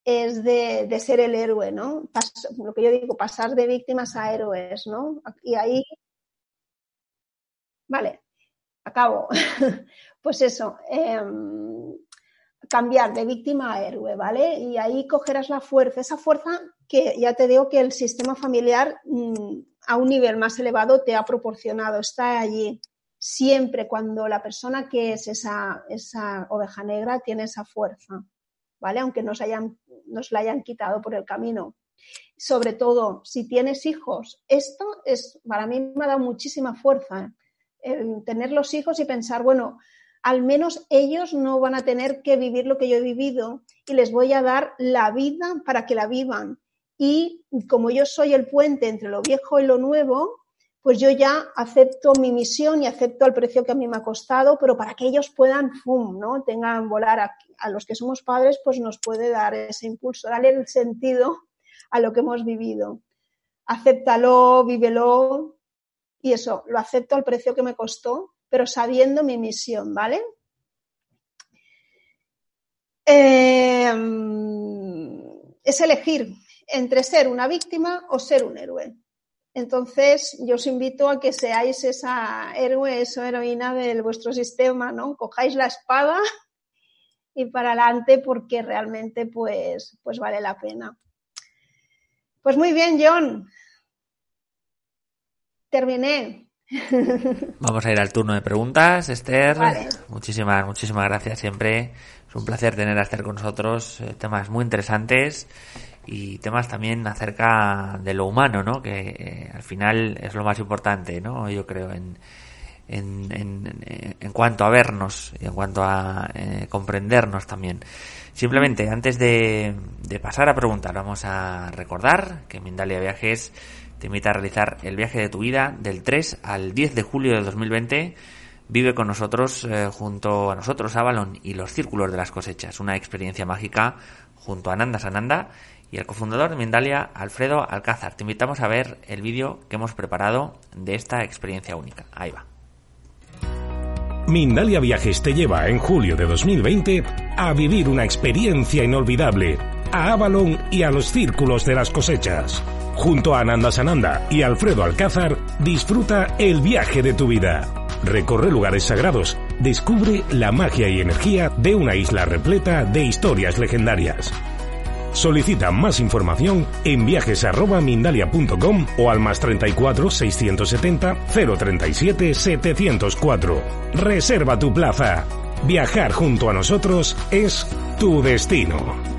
es de, de ser el héroe, ¿no? lo que yo digo, pasar de víctimas a héroes, ¿no? Y ahí, vale, acabo. pues eso, eh, cambiar de víctima a héroe, ¿vale? Y ahí cogerás la fuerza, esa fuerza que ya te digo que el sistema familiar mm, a un nivel más elevado te ha proporcionado, está allí siempre cuando la persona que es esa, esa oveja negra tiene esa fuerza, ¿vale? Aunque nos, hayan, nos la hayan quitado por el camino. Sobre todo, si tienes hijos, esto es, para mí me ha dado muchísima fuerza, el tener los hijos y pensar, bueno, al menos ellos no van a tener que vivir lo que yo he vivido y les voy a dar la vida para que la vivan. Y como yo soy el puente entre lo viejo y lo nuevo, pues yo ya acepto mi misión y acepto el precio que a mí me ha costado, pero para que ellos puedan, ¡fum!, ¿no? Tengan volar a, a los que somos padres, pues nos puede dar ese impulso, darle el sentido a lo que hemos vivido. Acéptalo, vívelo y eso, lo acepto al precio que me costó pero sabiendo mi misión, ¿vale? Em, es elegir entre ser una víctima o ser un héroe. Entonces, yo os invito a que seáis esa héroe, esa heroína de vuestro sistema, ¿no? Cojáis la espada y para adelante porque realmente pues, pues vale la pena. Pues muy bien, John. Terminé. Vamos a ir al turno de preguntas, Esther. Muchísimas, muchísimas gracias siempre. Es un placer tener a Esther con nosotros. Eh, temas muy interesantes y temas también acerca de lo humano, ¿no? Que eh, al final es lo más importante, ¿no? Yo creo en, en, en, cuanto a vernos y en cuanto a eh, comprendernos también. Simplemente, antes de, de pasar a preguntar, vamos a recordar que Mindalia Viajes te invita a realizar el viaje de tu vida del 3 al 10 de julio de 2020. Vive con nosotros, eh, junto a nosotros, Avalon y los círculos de las cosechas. Una experiencia mágica junto a Nanda Sananda y el cofundador de Mindalia, Alfredo Alcázar. Te invitamos a ver el vídeo que hemos preparado de esta experiencia única. Ahí va. Mindalia Viajes te lleva en julio de 2020 a vivir una experiencia inolvidable a Avalon y a los círculos de las cosechas. Junto a Ananda Sananda y Alfredo Alcázar, disfruta el viaje de tu vida. Recorre lugares sagrados, descubre la magia y energía de una isla repleta de historias legendarias. Solicita más información en viajes@mindalia.com o al más 34 670 037 704. Reserva tu plaza. Viajar junto a nosotros es tu destino.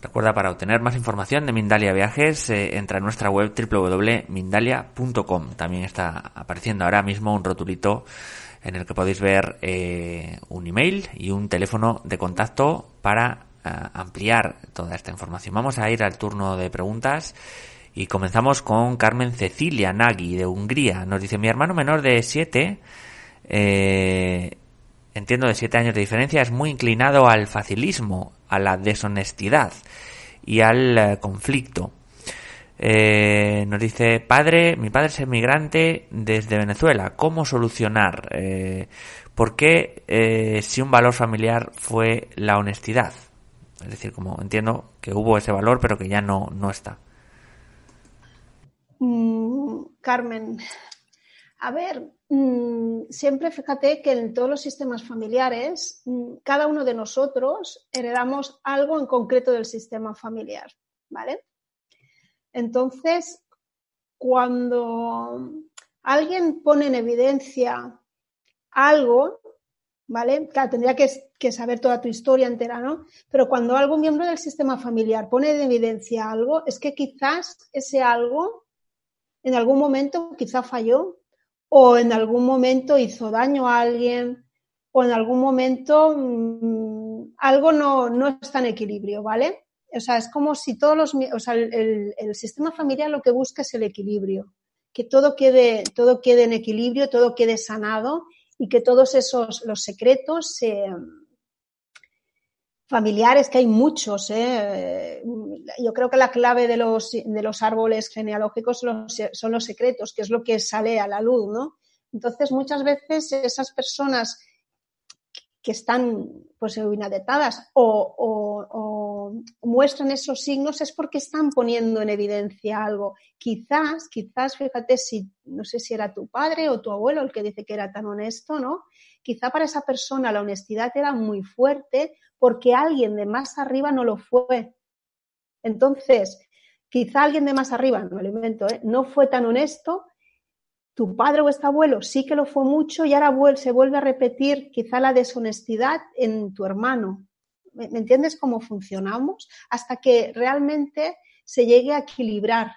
Recuerda, para obtener más información de Mindalia Viajes, eh, entra en nuestra web www.mindalia.com. También está apareciendo ahora mismo un rotulito en el que podéis ver eh, un email y un teléfono de contacto para eh, ampliar toda esta información. Vamos a ir al turno de preguntas y comenzamos con Carmen Cecilia Nagy de Hungría. Nos dice, mi hermano menor de 7, entiendo de 7 años de diferencia, es muy inclinado al facilismo, a la deshonestidad y al eh, conflicto. Eh, nos dice, padre, mi padre es emigrante desde Venezuela. ¿Cómo solucionar? Eh, ¿Por qué eh, si un valor familiar fue la honestidad? Es decir, como entiendo que hubo ese valor, pero que ya no, no está. Mm, Carmen, a ver, mm, siempre fíjate que en todos los sistemas familiares, mm, cada uno de nosotros heredamos algo en concreto del sistema familiar, ¿vale? Entonces, cuando alguien pone en evidencia algo, ¿vale? Claro, tendría que, saber toda tu historia entera, ¿no? Pero cuando algún miembro del sistema familiar pone en evidencia algo, es que quizás ese algo en algún momento quizá falló o en algún momento hizo daño a alguien o en algún momento mm, algo no, no, está en equilibrio, ¿vale? O sea, es como si todos los, o sea, el, sistema familiar lo que busca es el equilibrio, que todo quede, todo quede en equilibrio, todo quede sanado y que todos esos, los secretos se, familiares, que hay muchos. ¿eh? Yo creo que la clave de los, de los árboles genealógicos son los, son los, secretos, que es lo que sale a la luz, ¿no? Entonces, muchas veces esas personas que están pues inadaptadas o, o, o, muestran esos signos es porque están poniendo en evidencia algo. Quizás, quizás, fíjate si, no sé si era tu padre o tu abuelo el que dice que era tan honesto, ¿no? Quizá para esa persona la honestidad era muy fuerte porque alguien de más arriba no lo fue. Entonces, quizá alguien de más arriba, no lo invento, ¿eh? no fue tan honesto, tu padre o este abuelo sí que lo fue mucho y ahora se vuelve a repetir quizá la deshonestidad en tu hermano. ¿Me, entiendes cómo funcionamos? Hasta que realmente se llegue a equilibrar.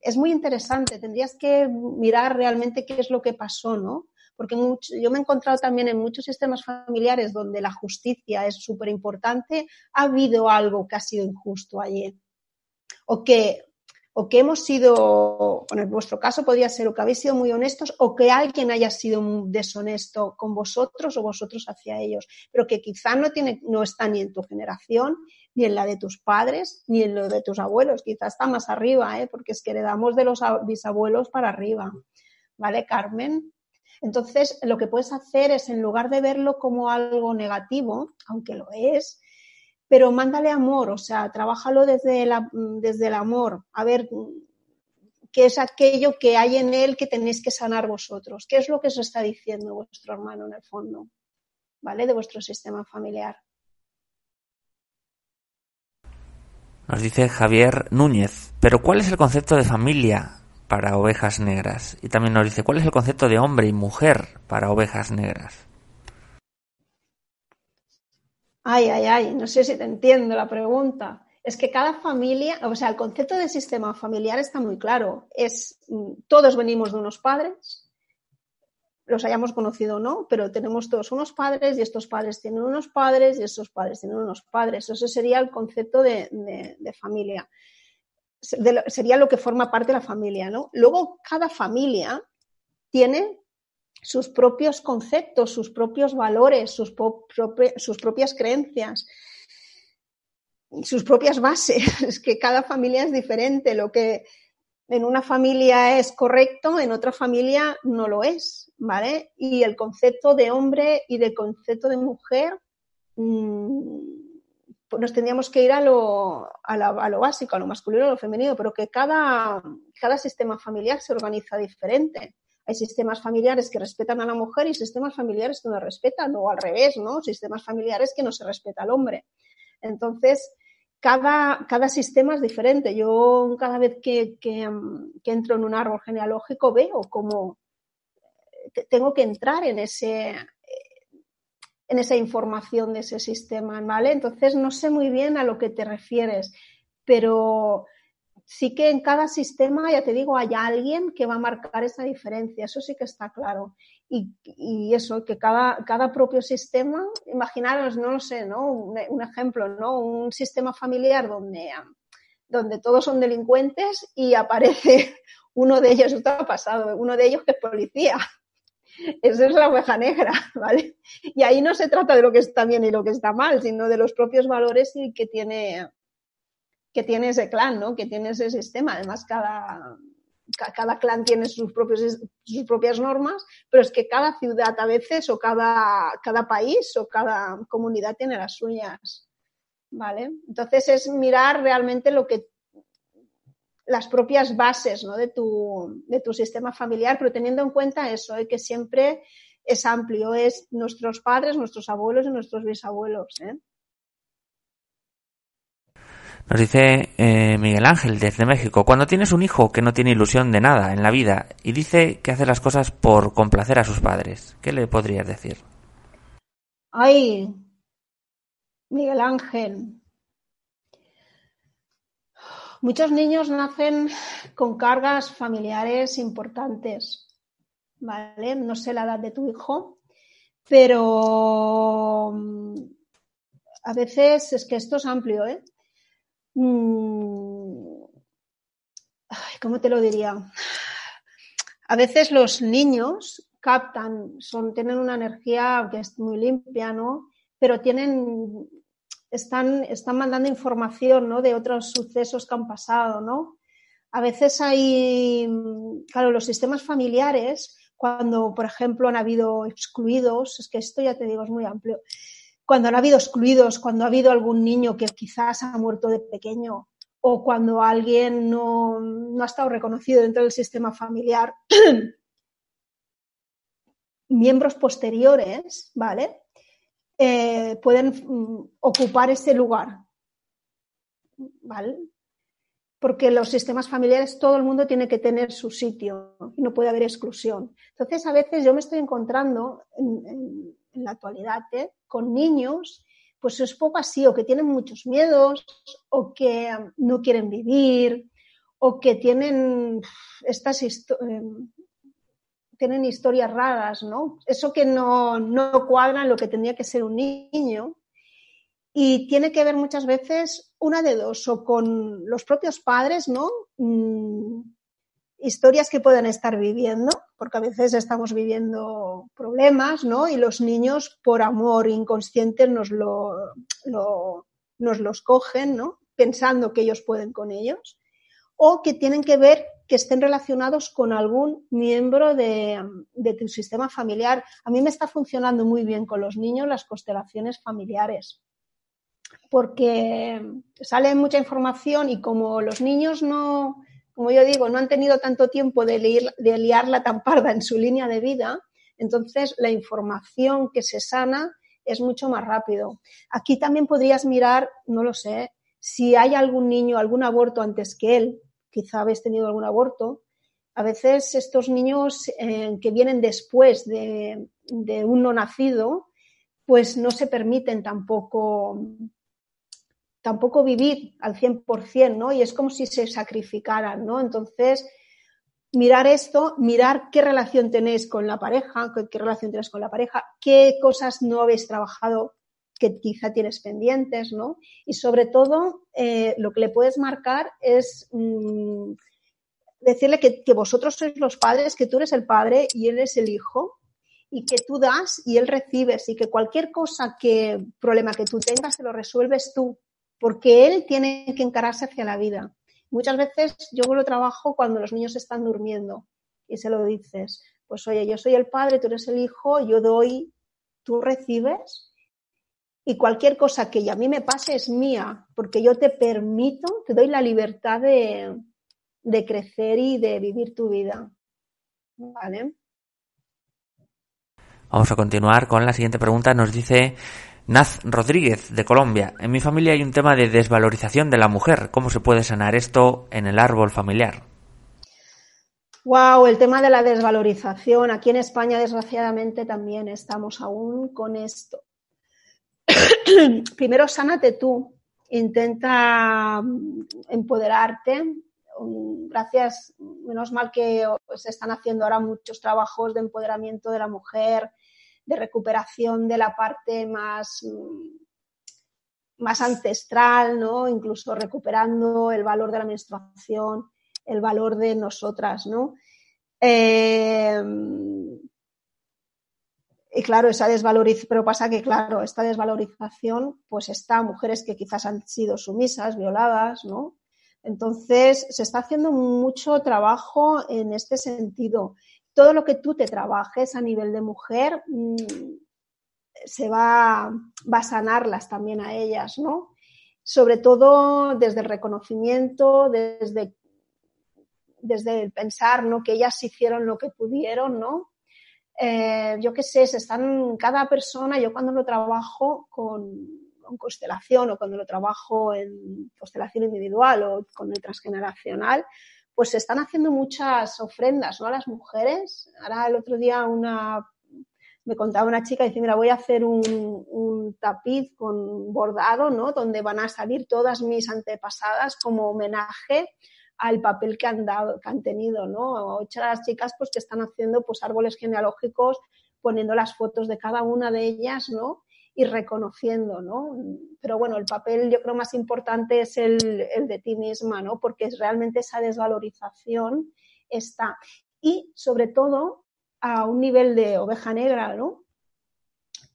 Es muy interesante, tendrías que mirar realmente qué es lo que pasó, ¿no? porque yo me he encontrado también en muchos sistemas familiares donde la justicia es súper importante, ha habido algo que ha sido injusto allí. O que, o que hemos sido, en vuestro caso podría ser o que habéis sido muy honestos o que alguien haya sido deshonesto con vosotros o vosotros hacia ellos, pero que quizá no, tiene, no está ni en tu generación, ni en la de tus padres, ni en lo de tus abuelos, quizá está más arriba, ¿eh? porque es que heredamos de los bisabuelos para arriba. ¿Vale, Carmen? Entonces, lo que puedes hacer es, en lugar de verlo como algo negativo, aunque lo es, pero mándale amor, o sea, trabájalo desde, la, desde el amor, a ver qué es aquello que hay en él que tenéis que sanar vosotros, qué es lo que os está diciendo vuestro hermano en el fondo, ¿vale? De vuestro sistema familiar. Nos dice Javier Núñez, pero ¿cuál es el concepto de familia para ovejas negras. Y también nos dice, ¿cuál es el concepto de hombre y mujer para ovejas negras? Ay, ay, ay, no sé si te entiendo la pregunta. Es que cada familia, o sea, el concepto de sistema familiar está muy claro. Es, mm, todos venimos de unos padres, los hayamos conocido o no, pero tenemos todos unos padres y estos padres tienen unos padres y estos padres tienen unos padres. Eso sería el concepto de, de familia sería lo que forma parte de la familia, ¿no? Luego, cada familia tiene sus propios conceptos, sus propios valores, sus, propias creencias, sus propias bases. Es que cada familia es diferente. Lo que en una familia es correcto, en otra familia no lo es, ¿vale? Y el concepto de hombre y el concepto de mujer mmm, pues nos tendríamos que ir a lo, básico, a lo masculino, a lo femenino, pero que cada sistema familiar se organiza diferente. Hay sistemas familiares que respetan a la mujer y sistemas familiares que no respetan, o al revés, ¿no? Sistemas familiares que no se respeta al hombre. Entonces, cada, cada sistema es diferente. Yo cada vez que, que, que entro en un árbol genealógico veo cómo tengo que entrar en ese, en esa información de ese sistema, ¿vale? Entonces no sé muy bien a lo que te refieres, pero sí que en cada sistema, ya te digo, hay alguien que va a marcar esa diferencia, eso sí que está claro. Y, eso, que cada, cada propio sistema, imaginaros, no lo sé, ¿no? Un, ejemplo, ¿no? Un sistema familiar donde, donde todos son delincuentes y aparece uno de ellos, esto ha pasado, uno de ellos que es policía. Esa es la oveja negra, ¿vale? Y ahí no se trata de lo que está bien y lo que está mal, sino de los propios valores y que tiene, que tiene ese clan, ¿no? Que tiene ese sistema. Además, cada, cada clan tiene sus, propios, sus propias normas, pero es que cada ciudad a veces o cada, cada país o cada comunidad tiene las suyas. ¿Vale? Entonces es mirar realmente lo que las propias bases ¿no? de, tu, de, tu, sistema familiar, pero teniendo en cuenta eso, ¿eh? que siempre es amplio, es nuestros padres, nuestros abuelos y nuestros bisabuelos. ¿eh? Nos dice eh, Miguel Ángel desde México, cuando tienes un hijo que no tiene ilusión de nada en la vida y dice que hace las cosas por complacer a sus padres, ¿qué le podrías decir? Ay, Miguel Ángel, Muchos niños nacen con cargas familiares importantes. ¿vale? No sé la edad de tu hijo, pero mm, a veces es que esto es amplio, ¿eh? Mm, ¿Cómo te lo diría? A veces los niños captan, son, tienen una energía que es muy limpia, ¿no? Pero tienen, están, están mandando información, ¿no? De otros sucesos que han pasado, ¿no? A veces hay, claro, los sistemas familiares, cuando, por ejemplo, han habido excluidos, es que esto ya te digo, es muy amplio, cuando han habido excluidos, cuando ha habido algún niño que quizás ha muerto de pequeño o cuando alguien no, no ha estado reconocido dentro del sistema familiar, miembros posteriores, ¿vale? Eh, pueden mm, ocupar ese lugar, ¿vale? Porque los sistemas familiares todo el mundo tiene que tener su sitio y no puede haber exclusión. Entonces, a veces yo me estoy encontrando en, la actualidad ¿eh? con niños, pues es poco así, o que tienen muchos miedos, o que no quieren vivir, o que tienen estas historias tienen historias raras, ¿no? Eso que no, no cuadra en lo que tendría que ser un niño. Y tiene que ver muchas veces una de dos, o con los propios padres, ¿no? Mm, historias que pueden estar viviendo, porque a veces estamos viviendo problemas, ¿no? Y los niños, por amor inconsciente, nos, lo, nos los cogen, ¿no? Pensando que ellos pueden con ellos. O que tienen que ver que estén relacionados con algún miembro de, tu sistema familiar. A mí me está funcionando muy bien con los niños las constelaciones familiares, porque sale mucha información y como los niños no, como yo digo, no han tenido tanto tiempo de, de liarla tan parda en su línea de vida, entonces la información que se sana es mucho más rápido. Aquí también podrías mirar, no lo sé, si hay algún niño, algún aborto antes que él, quizá habéis tenido algún aborto, a veces estos niños eh, que vienen después de, un no nacido, pues no se permiten tampoco, tampoco vivir al 100%, ¿no? Y es como si se sacrificaran, ¿no? Entonces, mirar esto, mirar qué relación tenéis con la pareja, qué relación tienes con la pareja, qué cosas no habéis trabajado que quizá tienes pendientes, ¿no? Y sobre todo, eh, lo que le puedes marcar es mm, decirle que, vosotros sois los padres, que tú eres el padre y él es el hijo, y que tú das y él recibes, y que cualquier cosa que, problema que tú tengas, se lo resuelves tú, porque él tiene que encararse hacia la vida. Muchas veces yo lo trabajo cuando los niños están durmiendo y se lo dices, pues oye, yo soy el padre, tú eres el hijo, yo doy, tú recibes y cualquier cosa que a mí me pase es mía, porque yo te permito, te doy la libertad de, crecer y de vivir tu vida. ¿Vale? Vamos a continuar con la siguiente pregunta. Nos dice Naz Rodríguez de Colombia. En mi familia hay un tema de desvalorización de la mujer. ¿Cómo se puede sanar esto en el árbol familiar? Wow, el tema de la desvalorización. Aquí en España, desgraciadamente, también estamos aún con esto. primero sánate tú, intenta mm, empoderarte. Mm, gracias, menos mal que se están haciendo ahora muchos trabajos de empoderamiento de la mujer, de recuperación de la parte más, mm, más ancestral, ¿no? Incluso recuperando el valor de la menstruación, el valor de nosotras, ¿no? Eh, y claro, esa desvalorización, pero pasa que, claro, esta desvalorización, pues está mujeres que quizás han sido sumisas, violadas, ¿no? Entonces, se está haciendo mucho trabajo en este sentido. Todo lo que tú te trabajes a nivel de mujer mm, se va, a sanarlas también a ellas, ¿no? Sobre todo desde el reconocimiento, desde, desde el pensar, ¿no? Que ellas hicieron lo que pudieron, ¿no? Eh, yo qué sé, se están, cada persona, yo cuando lo trabajo con, constelación o cuando lo trabajo en constelación individual o con el transgeneracional, pues se están haciendo muchas ofrendas ¿no? a las mujeres. Ahora el otro día una me contaba una chica, dice, mira, voy a hacer un, tapiz con bordado, ¿no? Donde van a salir todas mis antepasadas como homenaje al papel que han dado, que han tenido, ¿no? Las chicas pues que están haciendo pues árboles genealógicos, poniendo las fotos de cada una de ellas, ¿no? Y reconociendo, ¿no? Pero bueno, el papel yo creo más importante es el, el de ti misma, ¿no? Porque es realmente esa desvalorización está. Y sobre todo a un nivel de oveja negra, ¿no?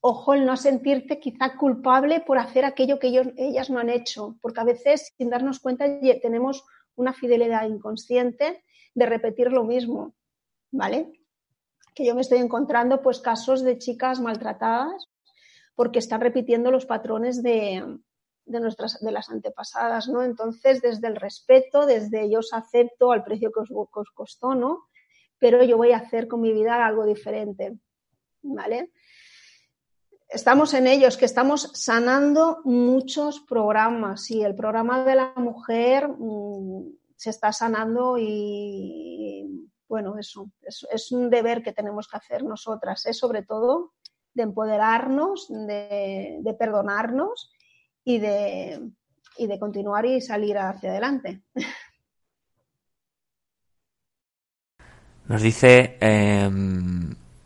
Ojo el no sentirte quizá culpable por hacer aquello que ellos, ellas no han hecho, porque a veces sin darnos cuenta tenemos una fidelidad inconsciente de repetir lo mismo, ¿vale? Que yo me estoy encontrando pues casos de chicas maltratadas porque están repitiendo los patrones de, de nuestras de las antepasadas, ¿no? Entonces, desde el respeto, desde yo os acepto al precio que os, costó, ¿no? Pero yo voy a hacer con mi vida algo diferente, ¿vale? estamos en ellos, que estamos sanando muchos programas y el programa de la mujer mmm, se está sanando y, bueno, eso es, es, un deber que tenemos que hacer nosotras, ¿eh? sobre todo de empoderarnos, de, de perdonarnos y de, y de continuar y salir hacia adelante. Nos dice eh,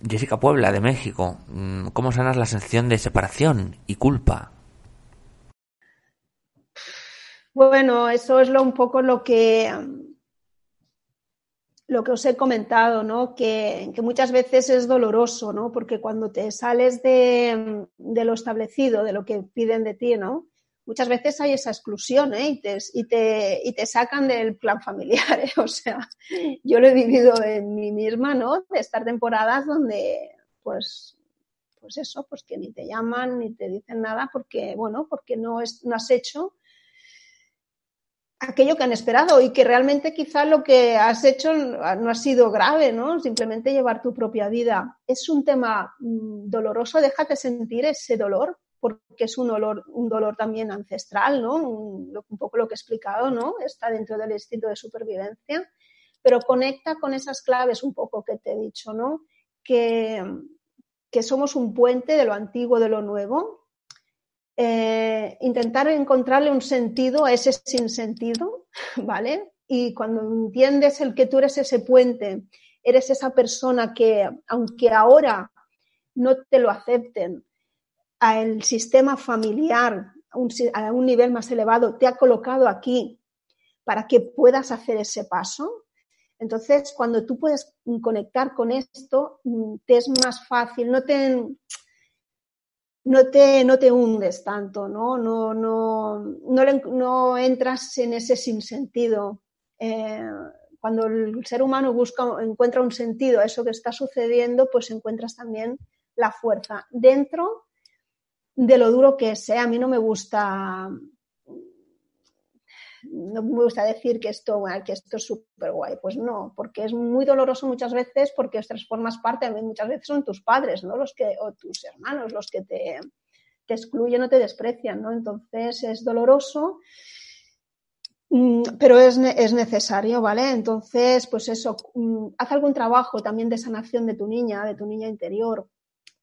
Jessica Puebla, de México, mm, ¿cómo sanas la sensación de separación y culpa? Bueno, eso es lo, un poco lo que, lo que os he comentado, ¿no? Que, muchas veces es doloroso, ¿no? Porque cuando te sales de, de, lo establecido, de lo que piden de ti, ¿no? muchas veces hay esa exclusión ¿eh? y, te, y, te, y, te, sacan del plan familiar. ¿eh? O sea, yo lo he vivido en mí misma, ¿no? De estar temporadas donde, pues, pues eso, pues que ni te llaman ni te dicen nada porque, bueno, porque no, es, no has hecho aquello que han esperado y que realmente quizá lo que has hecho no ha sido grave, ¿no? Simplemente llevar tu propia vida. Es un tema mmm, doloroso, déjate sentir ese dolor, porque es un dolor, un dolor también ancestral, ¿no? Un, un, poco lo que he explicado, ¿no? Está dentro del instinto de supervivencia, pero conecta con esas claves un poco que te he dicho, ¿no? Que, que somos un puente de lo antiguo, de lo nuevo. Eh, intentar encontrarle un sentido a ese sinsentido, ¿vale? Y cuando entiendes el que tú eres ese puente, eres esa persona que, aunque ahora no te lo acepten, al sistema familiar a un, nivel más elevado te ha colocado aquí para que puedas hacer ese paso. Entonces, cuando tú puedes conectar con esto, te es más fácil, no te, no te, no te hundes tanto, ¿no? No, no, no, no entras en ese sinsentido. Eh, cuando el ser humano busca, encuentra un sentido a eso que está sucediendo, pues encuentras también la fuerza dentro de lo duro que sea. A mí no me gusta no me gusta decir que esto, que esto es súper guay. Pues no, porque es muy doloroso muchas veces porque formas parte, muchas veces son tus padres, ¿no? Los que, o tus hermanos los que te, te excluyen o te desprecian, ¿no? Entonces es doloroso, mm, pero es, es necesario, ¿vale? Entonces, pues eso, mm, haz algún trabajo también de sanación de tu niña, de tu niña interior,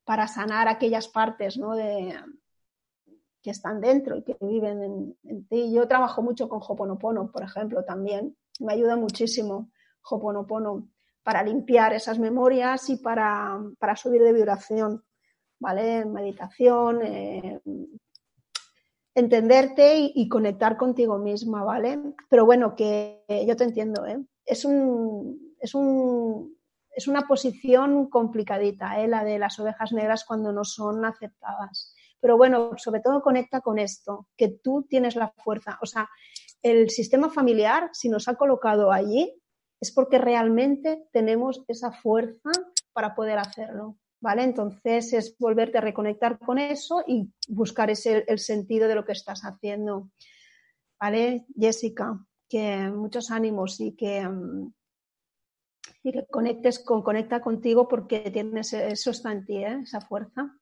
para sanar aquellas partes ¿no? de, que están dentro y que viven en, ti. Yo trabajo mucho con Hoponopono, por ejemplo, también. Me ayuda muchísimo Hoponopono para limpiar esas memorias y para, para subir de vibración, ¿vale? Meditación, entenderte y, y, conectar contigo misma, ¿vale? Pero bueno, que yo te entiendo, ¿eh? Es un, es un, es una posición complicadita, ¿eh? la de las ovejas negras cuando no son aceptadas. Pero bueno, sobre todo conecta con esto, que tú tienes la fuerza. O sea, el sistema familiar, si nos ha colocado allí, es porque realmente tenemos esa fuerza para poder hacerlo. ¿Vale? Entonces es volverte a reconectar con eso y buscar ese, el sentido de lo que estás haciendo. ¿Vale, Jessica? Que muchos ánimos y que, um, y que conectes con, conecta contigo porque tienes eso está en ti, ¿eh? esa fuerza.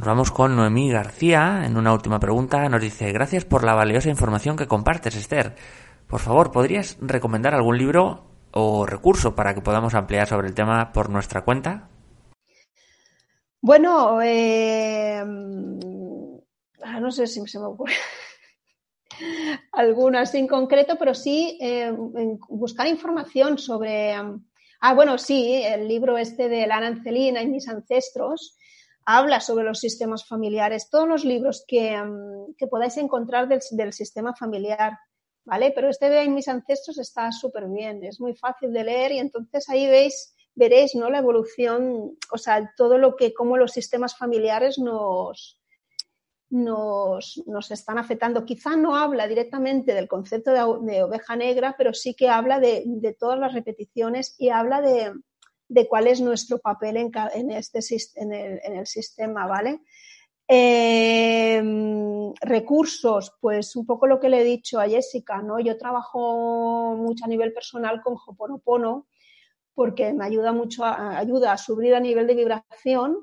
Nos vamos con Noemí García en una última pregunta. Nos dice, gracias por la valiosa información que compartes, Esther. Por favor, ¿podrías recomendar algún libro o recurso para que podamos ampliar sobre el tema por nuestra cuenta? Bueno, eh, no sé si se me ocurre. algunas en concreto, pero sí eh, buscar información sobre... ah, bueno, sí, el libro este de Lana Ancelina y mis ancestros habla sobre los sistemas familiares. Todos los libros que, que podáis encontrar del, del, sistema familiar, ¿vale? Pero este de mis ancestros está súper bien, es muy fácil de leer y entonces ahí veis veréis ¿no? la evolución, o sea, todo lo que, cómo los sistemas familiares nos, nos, nos están afectando. Quizá no habla directamente del concepto de, oveja negra, pero sí que habla de, de todas las repeticiones y habla de, de, cuál es nuestro papel en, este, el, sistema, ¿vale? Eh, recursos, pues un poco lo que le he dicho a Jessica, ¿no? Yo trabajo mucho a nivel personal con Hoponopono porque me ayuda mucho, a, ayuda a subir a nivel de vibración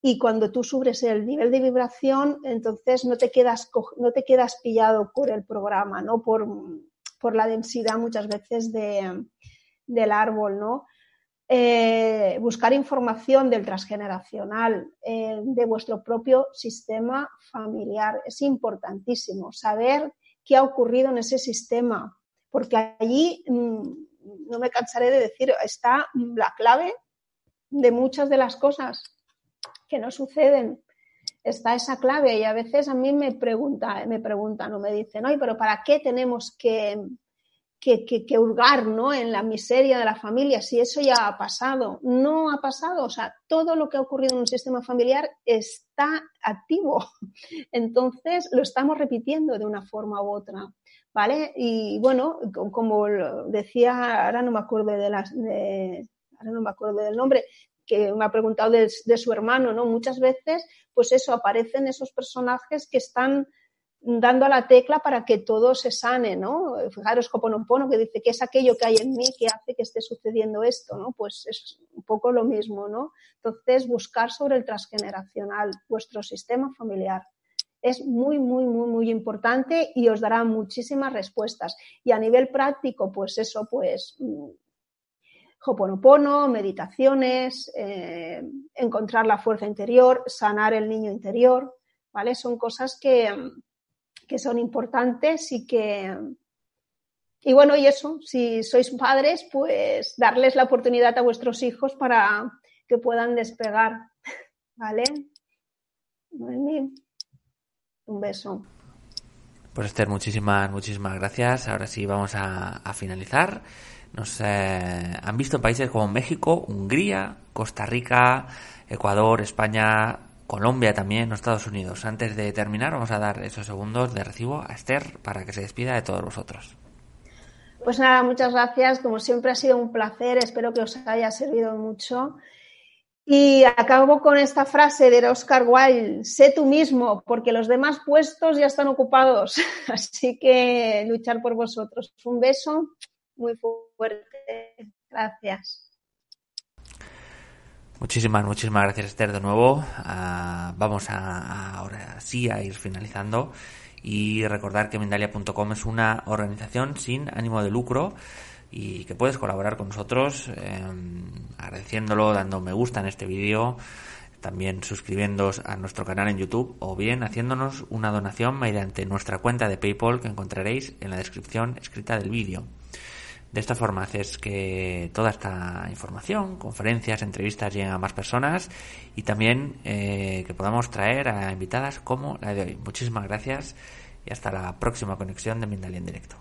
y cuando tú subes el nivel de vibración, entonces no te quedas, no te quedas pillado por el programa, ¿no? Por, por la densidad muchas veces de, del árbol, ¿no? Eh, buscar información del transgeneracional, eh, de vuestro propio sistema familiar. Es importantísimo saber qué ha ocurrido en ese sistema, porque allí mm, no me cansaré de decir, está la clave de muchas de las cosas que no suceden. Está esa clave y a veces a mí me, pregunta, me preguntan o me dicen, oye, pero ¿para qué tenemos que, que, que, hurgar ¿no? en la miseria de la familia si eso ya ha pasado? No ha pasado, o sea, todo lo que ha ocurrido en un sistema familiar está activo. Entonces lo estamos repitiendo de una forma u otra. ¿vale? Y bueno, como decía, ahora no me acuerdo de las, ahora no me acuerdo del nombre, que me ha preguntado de, su hermano, ¿no? Muchas veces, pues eso, aparecen esos personajes que están dando a la tecla para que todo se sane, ¿no? Fijaros Hoponopono que dice que es aquello que hay en mí que hace que esté sucediendo esto, ¿no? Pues es un poco lo mismo, ¿no? Entonces, buscar sobre el transgeneracional, vuestro sistema familiar es muy, muy, muy, muy importante y os dará muchísimas respuestas. Y a nivel práctico, pues eso, pues mm, Hoponopono, meditaciones, eh, encontrar la fuerza interior, sanar el niño interior, ¿vale? Son cosas que, que son importantes y que, y bueno, y eso, si sois padres, pues darles la oportunidad a vuestros hijos para que puedan despegar, ¿vale? Un beso. Pues Esther, muchísimas, muchísimas gracias. Ahora sí vamos a, finalizar. Nos eh, han visto países como México, Hungría, Costa Rica, Ecuador, España, Colombia también, los Estados Unidos. Antes de terminar, vamos a dar esos segundos de recibo a Esther para que se despida de todos vosotros. Pues nada, muchas gracias. Como siempre ha sido un placer. Espero que os haya servido mucho. Y acabo con esta frase de Oscar Wilde, sé tú mismo, porque los demás puestos ya están ocupados. Así que luchar por vosotros. Un beso muy fuerte. Gracias. Muchísimas, muchísimas gracias Esther de nuevo. Ah, vamos a, ahora sí a ir finalizando y recordar que Mindalia.com es una organización sin ánimo de lucro y que puedes colaborar con nosotros em, agradeciéndolo, dando me gusta en este vídeo, también suscribiéndoos a nuestro canal en YouTube o bien haciéndonos una donación mediante nuestra cuenta de PayPal que encontraréis en la descripción escrita del vídeo. De esta forma haces que toda esta información, conferencias, entrevistas lleguen a más personas y también eh, que podamos traer a invitadas como la de hoy. Muchísimas gracias y hasta la próxima conexión de Mindalia en directo.